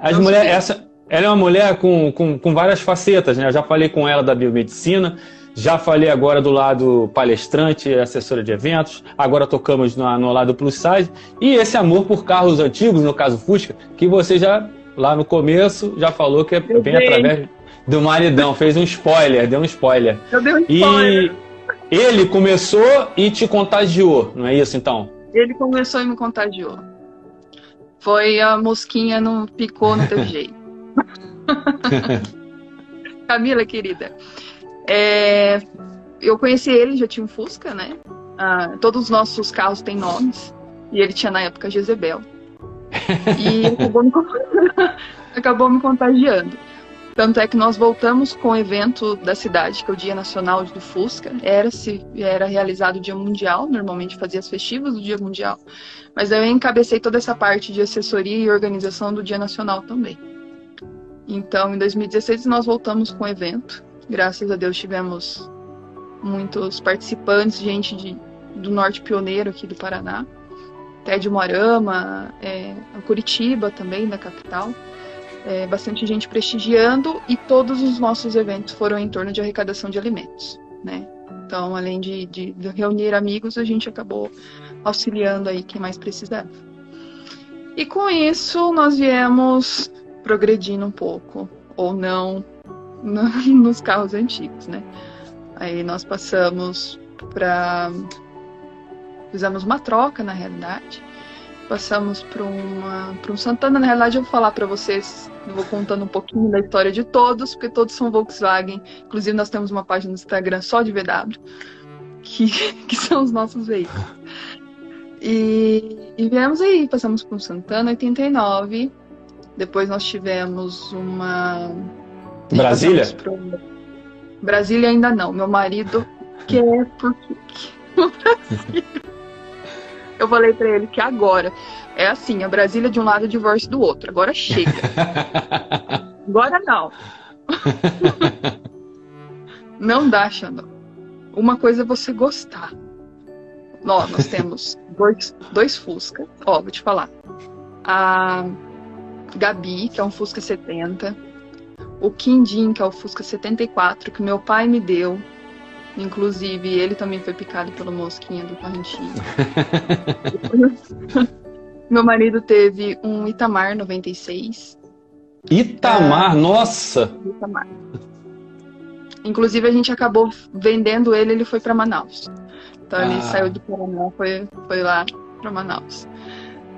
As mulheres, essa, ela é uma mulher com, com, com várias facetas, né? Eu já falei com ela da biomedicina, já falei agora do lado palestrante, assessora de eventos, agora tocamos no, no lado plus size, e esse amor por carros antigos, no caso Fusca, que você já, lá no começo, já falou que vem através do maridão, fez um spoiler, deu um spoiler.
Eu dei um spoiler.
E ele começou e te contagiou, não é isso então?
Ele começou e me contagiou. Foi a mosquinha não picou, não teve jeito. Camila, querida, é, eu conheci ele, já tinha um Fusca, né? Ah, todos os nossos carros têm nomes. E ele tinha na época Jezebel. E acabou me, acabou me contagiando. Tanto é que nós voltamos com o evento da cidade, que é o Dia Nacional do Fusca. Era, se, era realizado o Dia Mundial, normalmente fazia as festivas do Dia Mundial. Mas eu encabecei toda essa parte de assessoria e organização do Dia Nacional também. Então, em 2016, nós voltamos com o evento. Graças a Deus tivemos muitos participantes, gente de, do norte pioneiro aqui do Paraná, até de Moarama, é, Curitiba também, da capital é, bastante gente prestigiando e todos os nossos eventos foram em torno de arrecadação de alimentos, né? Então, além de, de, de reunir amigos, a gente acabou auxiliando aí quem mais precisava. E com isso, nós viemos progredindo um pouco, ou não, no, nos carros antigos, né? Aí nós passamos para. Fizemos uma troca, na realidade passamos para um Santana. Na realidade, eu vou falar para vocês, vou contando um pouquinho da história de todos, porque todos são Volkswagen. Inclusive, nós temos uma página no Instagram só de VW, que, que são os nossos veículos. E, e viemos aí, passamos por um Santana 89. Depois nós tivemos uma.
Brasília?
Pro... Brasília ainda não. Meu marido quer porque. Brasília. Eu falei para ele que agora é assim, a Brasília de um lado e o divórcio do outro. Agora chega. agora não. não dá, Xandão. Uma coisa é você gostar. Ó, nós temos dois, dois Fusca. Ó, vou te falar. A Gabi, que é um Fusca 70. O Quindim, que é o Fusca 74, que meu pai me deu Inclusive, ele também foi picado pela mosquinha do Parrentinho. Meu marido teve um Itamar 96.
Itamar, é... nossa!
Itamar. Inclusive, a gente acabou vendendo ele, ele foi para Manaus. Então, ele ah. saiu de Paraná, foi, foi lá para Manaus.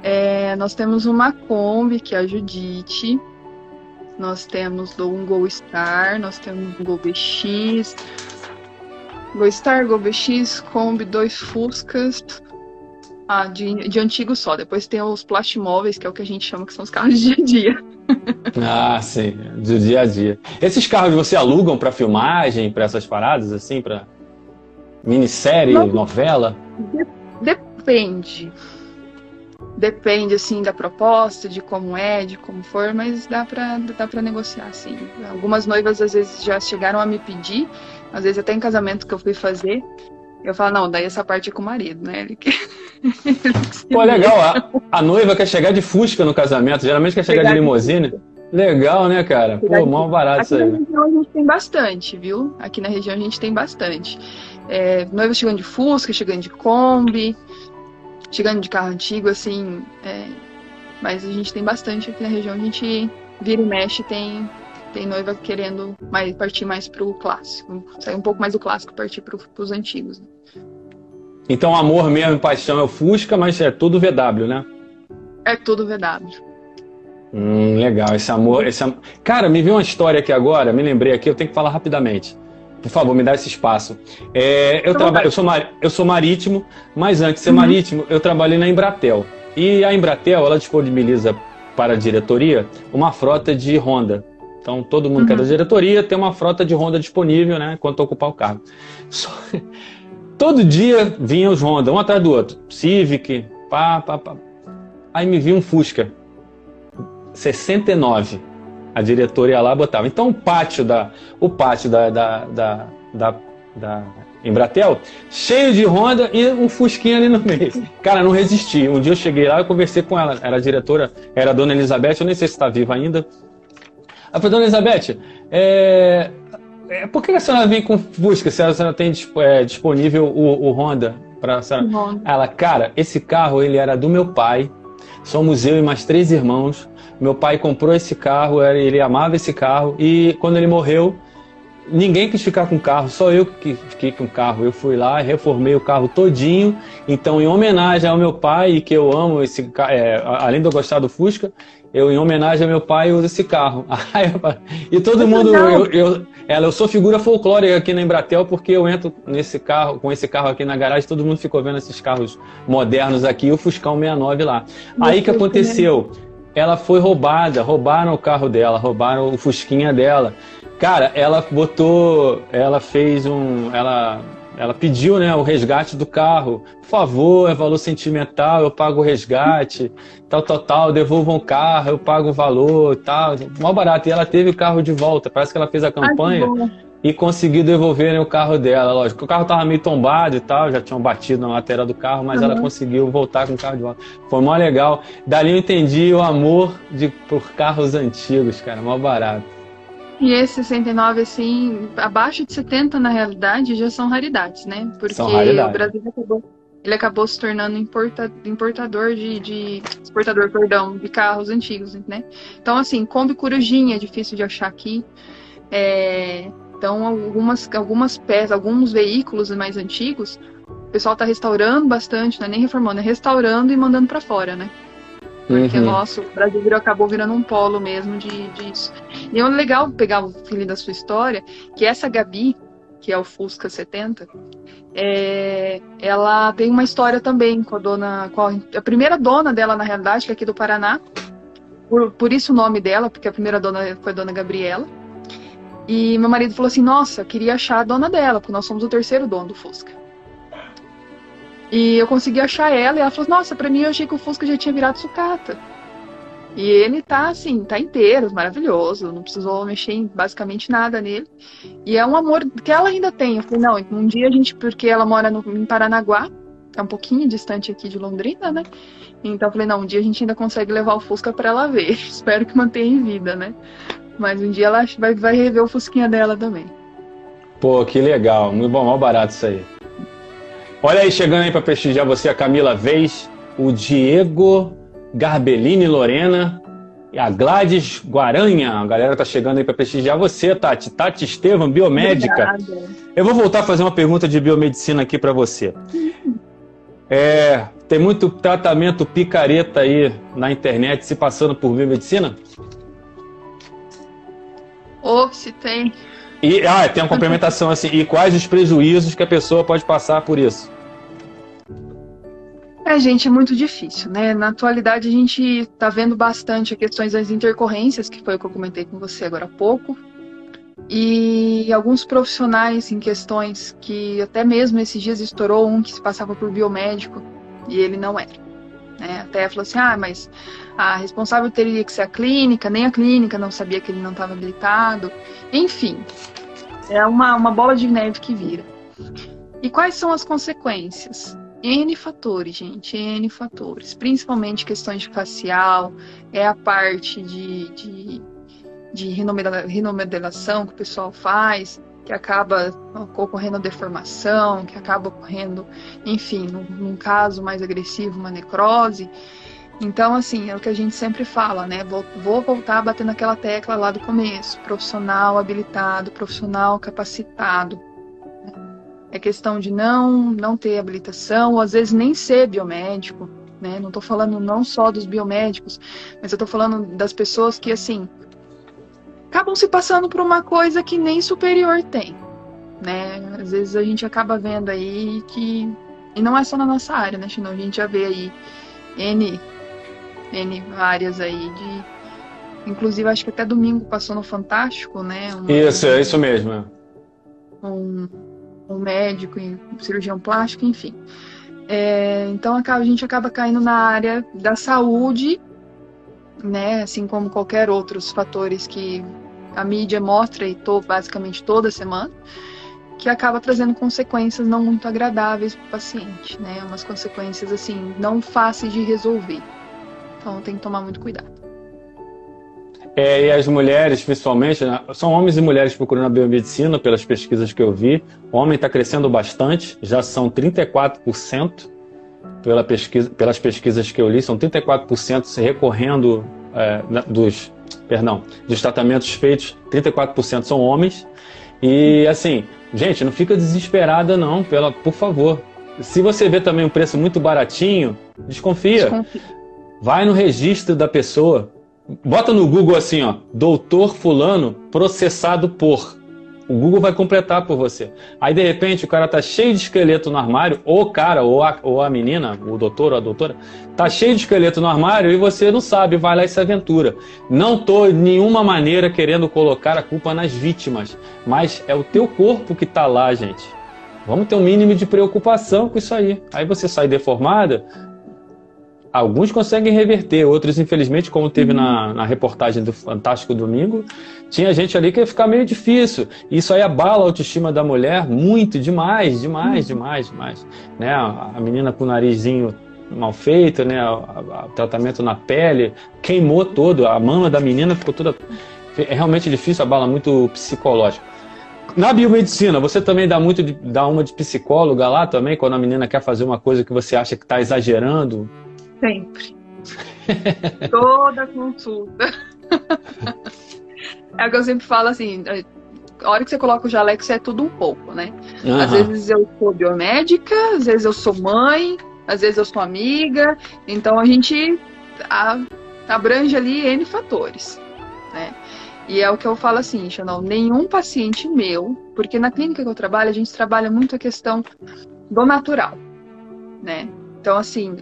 É, nós temos uma Kombi, que é a Judite. Nós temos um Gol Star, nós temos um Gol BX, GoStar, GoBX, Kombi, dois Fuscas. Ah, de, de antigo só. Depois tem os plastimóveis, que é o que a gente chama que são os carros de dia a dia.
ah, sim, do dia a dia. Esses carros você alugam para filmagem, para essas paradas, assim, para minissérie, Não, novela?
De, depende. Depende, assim, da proposta, de como é, de como for, mas dá para dá pra negociar, sim. Algumas noivas, às vezes, já chegaram a me pedir às vezes até em casamento que eu fui fazer, eu falo, não, daí essa parte é com o marido, né? Ele que...
Pô, legal. A, a, noiva quer chegar de Fusca no casamento, geralmente quer chegar, chegar de limusine. De legal, né, cara? Pô, mal barato
isso
aí.
Aqui na região a gente tem bastante, viu? Aqui na região a gente tem bastante. É, noiva chegando de Fusca, chegando de Kombi, chegando de carro antigo, assim. É, mas a gente tem bastante aqui na região, a gente vira e mexe tem tem noiva querendo mais, partir mais pro clássico, sair um pouco mais do clássico, partir pro, pros antigos. Né?
Então, amor mesmo, paixão é o Fusca, mas é tudo VW, né?
É tudo VW.
Hum, legal, esse amor, esse am... Cara, me viu uma história aqui agora, me lembrei aqui, eu tenho que falar rapidamente. Por favor, me dá esse espaço. É, eu, traba... eu, sou mar... eu sou marítimo, mas antes de ser uhum. marítimo, eu trabalhei na Embratel. E a Embratel, ela disponibiliza para a diretoria uma frota de Honda. Então, todo mundo uhum. que é da uhum. diretoria tem uma frota de Honda disponível, né, quando ocupar o cargo. Só... Todo dia vinha os Honda, um atrás do outro. Civic, pá, pá, pá. Aí me vi um Fusca. 69. A diretoria ia lá botava. Então o pátio da, o pátio da, da, da, da, da Embratel, cheio de Honda e um Fusquinha ali no meio. Cara, não resisti. Um dia eu cheguei lá e conversei com ela. Era a diretora, era a dona Elizabeth, eu nem sei se está viva ainda. Ela falou, dona Elizabeth, é... É, por que a senhora vem com Fusca se a senhora tem é, disponível o, o Honda para a senhora? Honda. Ela, cara, esse carro ele era do meu pai. Somos eu e mais três irmãos. Meu pai comprou esse carro, ele amava esse carro e quando ele morreu, ninguém quis ficar com o carro, só eu que fiquei com o carro. Eu fui lá, reformei o carro todinho. Então, em homenagem ao meu pai, que eu amo esse é, além de eu gostar do Fusca, eu, em homenagem ao meu pai, uso esse carro. e todo mundo, eu, eu, ela, eu sou figura folclórica aqui na Embratel porque eu entro nesse carro, com esse carro aqui na garagem, todo mundo ficou vendo esses carros modernos aqui, e o Fuscão 69 lá. Aí que aconteceu? ela foi roubada, roubaram o carro dela, roubaram o fusquinha dela. Cara, ela botou, ela fez um, ela, ela pediu, né, o resgate do carro. Por favor, é valor sentimental, eu pago o resgate, tal, tal, tal, devolvam o carro, eu pago o valor, tal, mal barato. E ela teve o carro de volta. Parece que ela fez a campanha. Ai, e conseguiu devolver o carro dela. Lógico, o carro estava meio tombado e tal, já tinham batido na lateral do carro, mas uhum. ela conseguiu voltar com o carro de volta. Foi mó legal. Dali eu entendi o amor de, por carros antigos, cara, mó barato.
E esse 69, assim, abaixo de 70 na realidade já são raridades, né? Porque raridades. o Brasil acabou, ele acabou se tornando importa, importador de, de, exportador, perdão, de carros antigos, né? Então, assim, Kombi Corujinha é difícil de achar aqui. É, então, algumas, algumas peças, alguns veículos mais antigos, o pessoal está restaurando bastante, não é nem reformando, é restaurando e mandando para fora, né? Porque uhum. nosso o Brasil virou, acabou virando um polo mesmo de, disso. E é legal pegar o filho da sua história, que essa Gabi, que é o Fusca 70, é, ela tem uma história também com a dona. Com a, a, primeira dona dela, na realidade, que é aqui do Paraná. Por, por isso o nome dela, porque a primeira dona foi a dona Gabriela. E meu marido falou assim: Nossa, queria achar a dona dela, porque nós somos o terceiro dono do Fusca. E eu consegui achar ela e ela falou: Nossa, pra mim eu achei que o Fusca já tinha virado sucata. E ele tá assim, tá inteiro, maravilhoso, não precisou mexer em basicamente nada nele. E é um amor que ela ainda tem. Eu falei: Não, um dia a gente, porque ela mora no, em Paranaguá, é um pouquinho distante aqui de Londrina, né? Então eu falei: Não, um dia a gente ainda consegue levar o Fusca para ela ver. Espero que mantenha em vida, né? Mas um dia ela vai, vai rever o Fusquinha dela também.
Pô, que legal. Muito bom, mal barato isso aí. Olha aí, chegando aí para prestigiar você, a Camila Vez, o Diego Garbellini Lorena e a Gladys Guaranha. A galera tá chegando aí para prestigiar você, Tati. Tati Estevam, biomédica. Obrigada. Eu vou voltar a fazer uma pergunta de biomedicina aqui para você. É, tem muito tratamento picareta aí na internet se passando por biomedicina?
Ou se tem.
E ah, tem uma complementação assim. E quais os prejuízos que a pessoa pode passar por isso?
É, gente, é muito difícil, né? Na atualidade a gente está vendo bastante questões das intercorrências, que foi o que eu comentei com você agora há pouco. E alguns profissionais em questões que até mesmo esses dias estourou um que se passava por biomédico e ele não era. Né? Até falou assim: ah, mas a responsável teria que ser a clínica, nem a clínica não sabia que ele não estava habilitado. Enfim, é uma, uma bola de neve que vira. E quais são as consequências? N fatores, gente, N fatores. Principalmente questões de facial, é a parte de, de, de rinomodelação que o pessoal faz, que acaba ocorrendo deformação, que acaba ocorrendo, enfim, num, num caso mais agressivo, uma necrose. Então, assim, é o que a gente sempre fala, né? Vou, vou voltar a bater naquela tecla lá do começo. Profissional habilitado, profissional capacitado. É questão de não, não ter habilitação, ou às vezes nem ser biomédico, né? Não estou falando não só dos biomédicos, mas eu estou falando das pessoas que, assim, acabam se passando por uma coisa que nem superior tem, né? Às vezes a gente acaba vendo aí que... E não é só na nossa área, né, Chino? A gente já vê aí N N áreas aí de. Inclusive, acho que até domingo passou no Fantástico, né?
Uma, isso, é isso mesmo.
Um, um médico, um cirurgião plástico, enfim. É, então a gente acaba caindo na área da saúde, né? Assim como qualquer outros fatores que a mídia mostra e tô basicamente toda semana, que acaba trazendo consequências não muito agradáveis para o paciente, né? Umas consequências assim não fáceis de resolver. Então tem que tomar muito cuidado.
É, e as mulheres, principalmente, né? são homens e mulheres procurando a biomedicina, pelas pesquisas que eu vi. O homem está crescendo bastante, já são 34%, pela pesquisa, pelas pesquisas que eu li, são 34% se recorrendo é, dos, perdão, dos tratamentos feitos, 34% são homens. E assim, gente, não fica desesperada não, pela, por favor. Se você vê também um preço muito baratinho, desconfia. desconfia. Vai no registro da pessoa, bota no Google assim, ó, doutor fulano processado por. O Google vai completar por você. Aí de repente o cara tá cheio de esqueleto no armário, ou o cara, ou a, ou a menina, o doutor ou a doutora, tá cheio de esqueleto no armário e você não sabe, vai lá e se aventura. Não tô de nenhuma maneira querendo colocar a culpa nas vítimas, mas é o teu corpo que tá lá, gente. Vamos ter um mínimo de preocupação com isso aí. Aí você sai deformada, Alguns conseguem reverter, outros, infelizmente, como teve na, na reportagem do Fantástico Domingo, tinha gente ali que ia ficar meio difícil. Isso aí abala a autoestima da mulher muito, demais, demais, demais, demais. Né? A menina com o narizinho mal feito, né? O tratamento na pele, queimou todo, a mama da menina ficou toda. É realmente difícil, abala muito psicológico. Na biomedicina, você também dá muito de, dá uma de psicóloga lá também, quando a menina quer fazer uma coisa que você acha que está exagerando?
Sempre. Toda consulta. é o que eu sempre falo assim, a hora que você coloca o jaleco, você é tudo um pouco, né? Uhum. Às vezes eu sou biomédica, às vezes eu sou mãe, às vezes eu sou amiga. Então a gente abrange ali N fatores, né? E é o que eu falo assim, Chanel, nenhum paciente meu, porque na clínica que eu trabalho, a gente trabalha muito a questão do natural, né? Então, assim,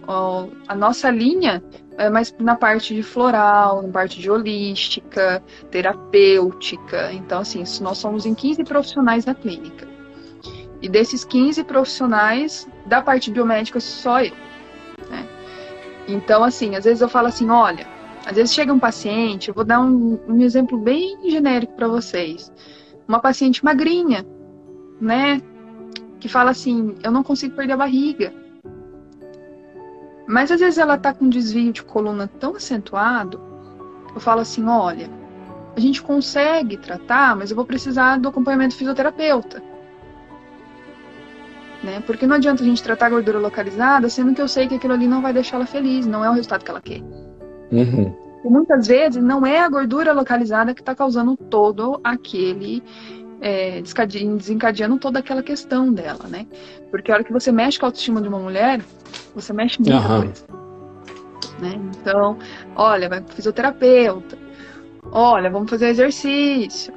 a nossa linha é mais na parte de floral, na parte de holística, terapêutica. Então, assim, nós somos em 15 profissionais na clínica. E desses 15 profissionais, da parte biomédica, só eu. Né? Então, assim, às vezes eu falo assim: olha, às vezes chega um paciente, eu vou dar um, um exemplo bem genérico para vocês. Uma paciente magrinha, né? Que fala assim: eu não consigo perder a barriga mas às vezes ela tá com um desvio de coluna tão acentuado, eu falo assim, olha, a gente consegue tratar, mas eu vou precisar do acompanhamento fisioterapeuta. Né? Porque não adianta a gente tratar a gordura localizada, sendo que eu sei que aquilo ali não vai deixar ela feliz, não é o resultado que ela quer. Uhum. E muitas vezes não é a gordura localizada que está causando todo aquele é, desencadeando toda aquela questão dela, né? Porque a hora que você mexe com a autoestima de uma mulher, você mexe muita uhum. coisa. Né? Então, olha, vai pro fisioterapeuta. Olha, vamos fazer exercício.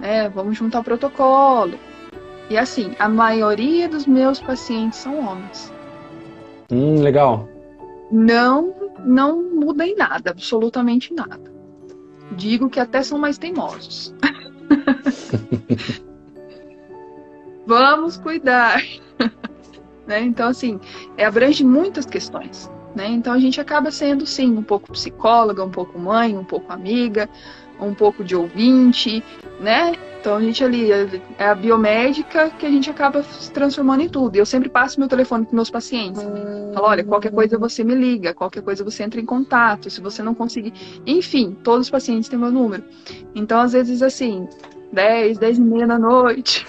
Né? Vamos juntar o protocolo. E assim, a maioria dos meus pacientes são homens.
Hum, legal.
Não, não muda em nada, absolutamente nada. Digo que até são mais teimosos. Vamos cuidar. né? Então, assim, é, abrange muitas questões. Né? Então, a gente acaba sendo, sim, um pouco psicóloga, um pouco mãe, um pouco amiga, um pouco de ouvinte, né? Então, a gente ali é a biomédica que a gente acaba se transformando em tudo. Eu sempre passo meu telefone para meus pacientes. Falo, olha, qualquer coisa você me liga, qualquer coisa você entra em contato, se você não conseguir. Enfim, todos os pacientes têm meu número. Então, às vezes, assim, 10, 10 e meia da noite.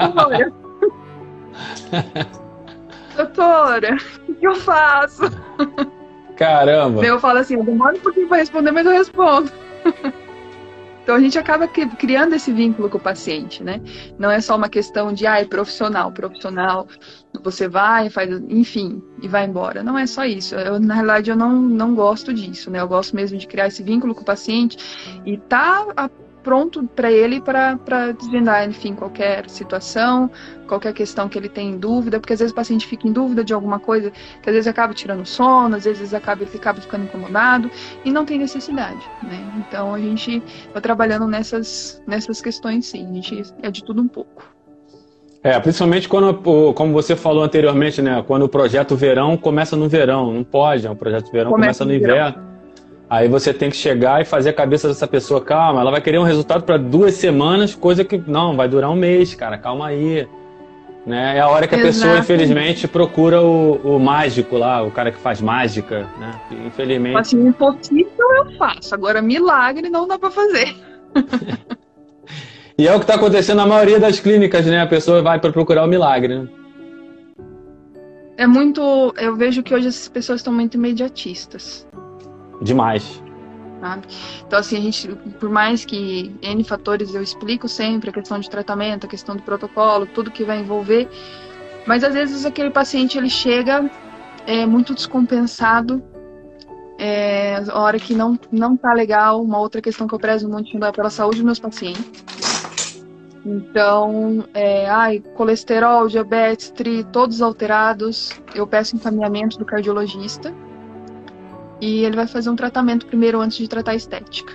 Doutora, doutora, o que eu faço?
Caramba!
Eu falo assim, eu demoro um pouquinho para responder, mas eu respondo. Então a gente acaba criando esse vínculo com o paciente, né? Não é só uma questão de, ah, é profissional, profissional, você vai, faz, enfim, e vai embora. Não é só isso. Eu, na realidade, eu não, não gosto disso, né? Eu gosto mesmo de criar esse vínculo com o paciente e tá pronto para ele para desvendar, enfim, qualquer situação, qualquer questão que ele tem em dúvida, porque às vezes o paciente fica em dúvida de alguma coisa, que às vezes acaba tirando sono, às vezes acaba, ele acaba ficando incomodado e não tem necessidade, né? Então a gente está trabalhando nessas, nessas questões sim, a gente é de tudo um pouco.
É, principalmente quando, como você falou anteriormente, né? Quando o projeto verão começa no verão, não pode, é um projeto verão começa, começa no, no inverno. Aí você tem que chegar e fazer a cabeça dessa pessoa, calma, ela vai querer um resultado para duas semanas, coisa que não, vai durar um mês, cara, calma aí. Né? É a hora que a Exato. pessoa, infelizmente, procura o, o, mágico lá, o cara que faz mágica, né? Infelizmente.
Assim, impossível eu faço, agora milagre não dá para fazer.
e é o que está acontecendo na maioria das clínicas, né? A pessoa vai para procurar o milagre, né?
É muito. Eu vejo que hoje as pessoas estão muito imediatistas.
Demais.
Sabe? Então, assim, a gente, por mais que N fatores eu explico sempre, a questão de tratamento, a questão do protocolo, tudo que vai envolver, mas às vezes aquele paciente ele chega é, muito descompensado, é, a hora que não, não tá legal, uma outra questão que eu prezo muito é pela saúde dos meus pacientes. Então, é, ai, colesterol, diabetes, tri, todos alterados, eu peço encaminhamento do cardiologista e ele vai fazer um tratamento primeiro antes de tratar a estética.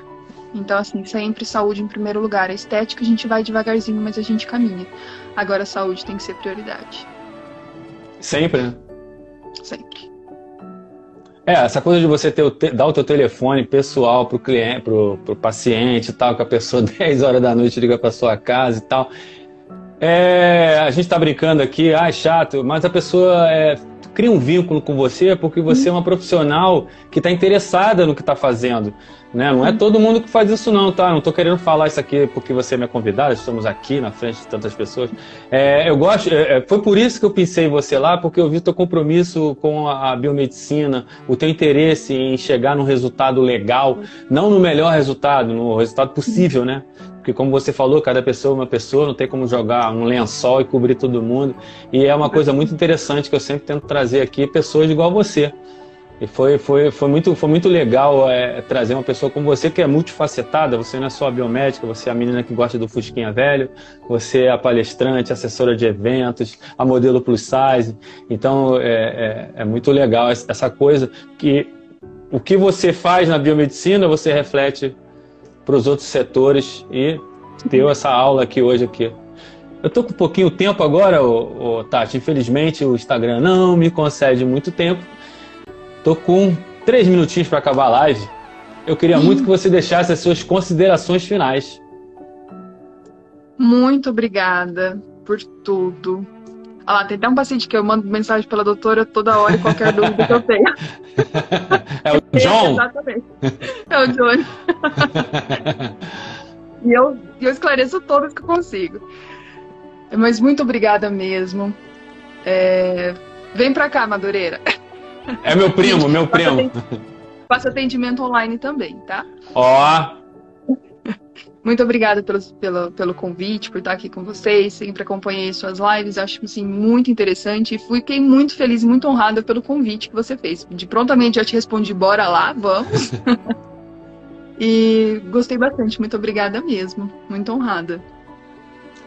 Então, assim, sempre saúde em primeiro lugar. A estética a gente vai devagarzinho, mas a gente caminha. Agora a saúde tem que ser prioridade.
Sempre, né?
Sempre.
É, essa coisa de você ter o te, dar o teu telefone pessoal pro cliente, pro, pro paciente e tal, que a pessoa 10 horas da noite liga para sua casa e tal. É, a gente está brincando aqui, ah, é chato, mas a pessoa é, cria um vínculo com você porque você é uma profissional que está interessada no que está fazendo. Né? Não é todo mundo que faz isso não, tá? Não estou querendo falar isso aqui porque você é minha convidada, estamos aqui na frente de tantas pessoas. É, eu gosto, é, é foi por isso que eu pensei em você lá, porque eu vi teu compromisso com a biomedicina, o teu interesse em chegar num resultado legal, não no melhor resultado, no resultado possível, né? Porque como você falou, cada pessoa é uma pessoa, não tem como jogar um lençol e cobrir todo mundo. E é uma coisa muito interessante que eu sempre tento trazer aqui, pessoas igual a você. E foi, foi, foi, muito, foi muito legal é, trazer uma pessoa como você, que é multifacetada. Você não é só a biomédica, você é a menina que gosta do Fusquinha Velho, você é a palestrante, assessora de eventos, a modelo plus size. Então, é, é, é muito legal essa coisa que o que você faz na biomedicina, você reflete para os outros setores e deu essa aula aqui hoje aqui. Eu tô com um pouquinho tempo agora, ô, ô, Tati. Infelizmente o Instagram não me concede muito tempo. Tô com três minutinhos para acabar a live. Eu queria muito que você deixasse as suas considerações finais.
Muito obrigada por tudo. Ah lá, tem até um paciente que eu mando mensagem pela doutora toda hora e qualquer dúvida que eu tenha.
É o John?
Exatamente. É o John. e eu, eu esclareço todas que eu consigo. Mas muito obrigada mesmo. É... Vem pra cá, Madureira.
É meu primo, meu primo.
Faço atendimento online também, tá?
Ó,
muito obrigada pelo, pelo, pelo convite, por estar aqui com vocês. Sempre acompanhei suas lives, acho assim, muito interessante. E fiquei muito feliz, muito honrada pelo convite que você fez. De prontamente já te respondi, bora lá, vamos. e gostei bastante, muito obrigada mesmo. Muito honrada.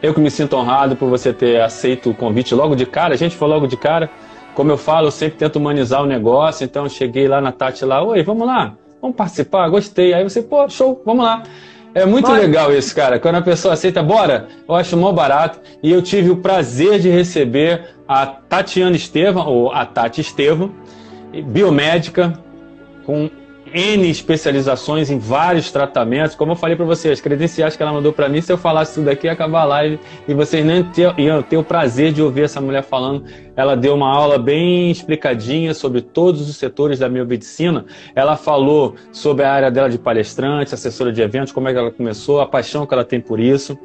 Eu que me sinto honrado por você ter aceito o convite logo de cara. A gente foi logo de cara. Como eu falo, eu sempre tento humanizar o negócio. Então, cheguei lá na Tati lá, oi, vamos lá, vamos participar, gostei. Aí você, pô, show, vamos lá. É muito bora. legal isso, cara. Quando a pessoa aceita, bora, eu acho mó barato. E eu tive o prazer de receber a Tatiana Estevam, ou a Tati Estevam, biomédica, com N especializações em vários tratamentos. Como eu falei para vocês, as credenciais que ela mandou para mim, se eu falasse tudo aqui, ia acabar a live e vocês nem ter, iam ter o prazer de ouvir essa mulher falando. Ela deu uma aula bem explicadinha sobre todos os setores da biomedicina. Ela falou sobre a área dela de palestrante, assessora de eventos, como é que ela começou, a paixão que ela tem por isso.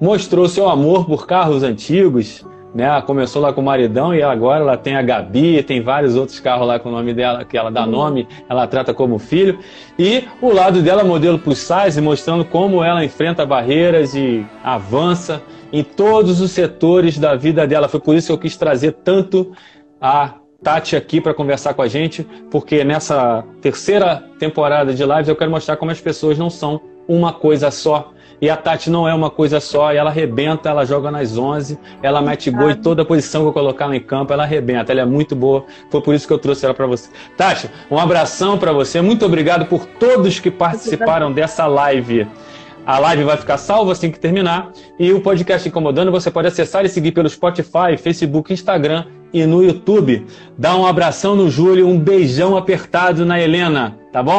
Mostrou seu amor por carros antigos, né? Ela começou lá com o maridão e agora ela tem a Gabi, tem vários outros carros lá com o nome dela, que ela dá nome, ela trata como filho. E o lado dela, modelo plus size, mostrando como ela enfrenta barreiras e avança em todos os setores da vida dela. Foi por isso que eu quis trazer tanto a Tati aqui para conversar com a gente, porque nessa terceira temporada de lives eu quero mostrar como as pessoas não são uma coisa só, e a Tati não é uma coisa só, ela arrebenta, ela joga nas 11, ela mete gol em toda posição que eu colocar ela em campo, ela arrebenta, ela é muito boa. Foi por isso que eu trouxe ela para você. Tati, um abração para você. Muito obrigado por todos que participaram dessa live. A live vai ficar salva assim que terminar. E o podcast Incomodando você pode acessar e seguir pelo Spotify, Facebook, Instagram e no YouTube. Dá um abração no Júlio, um beijão apertado na Helena.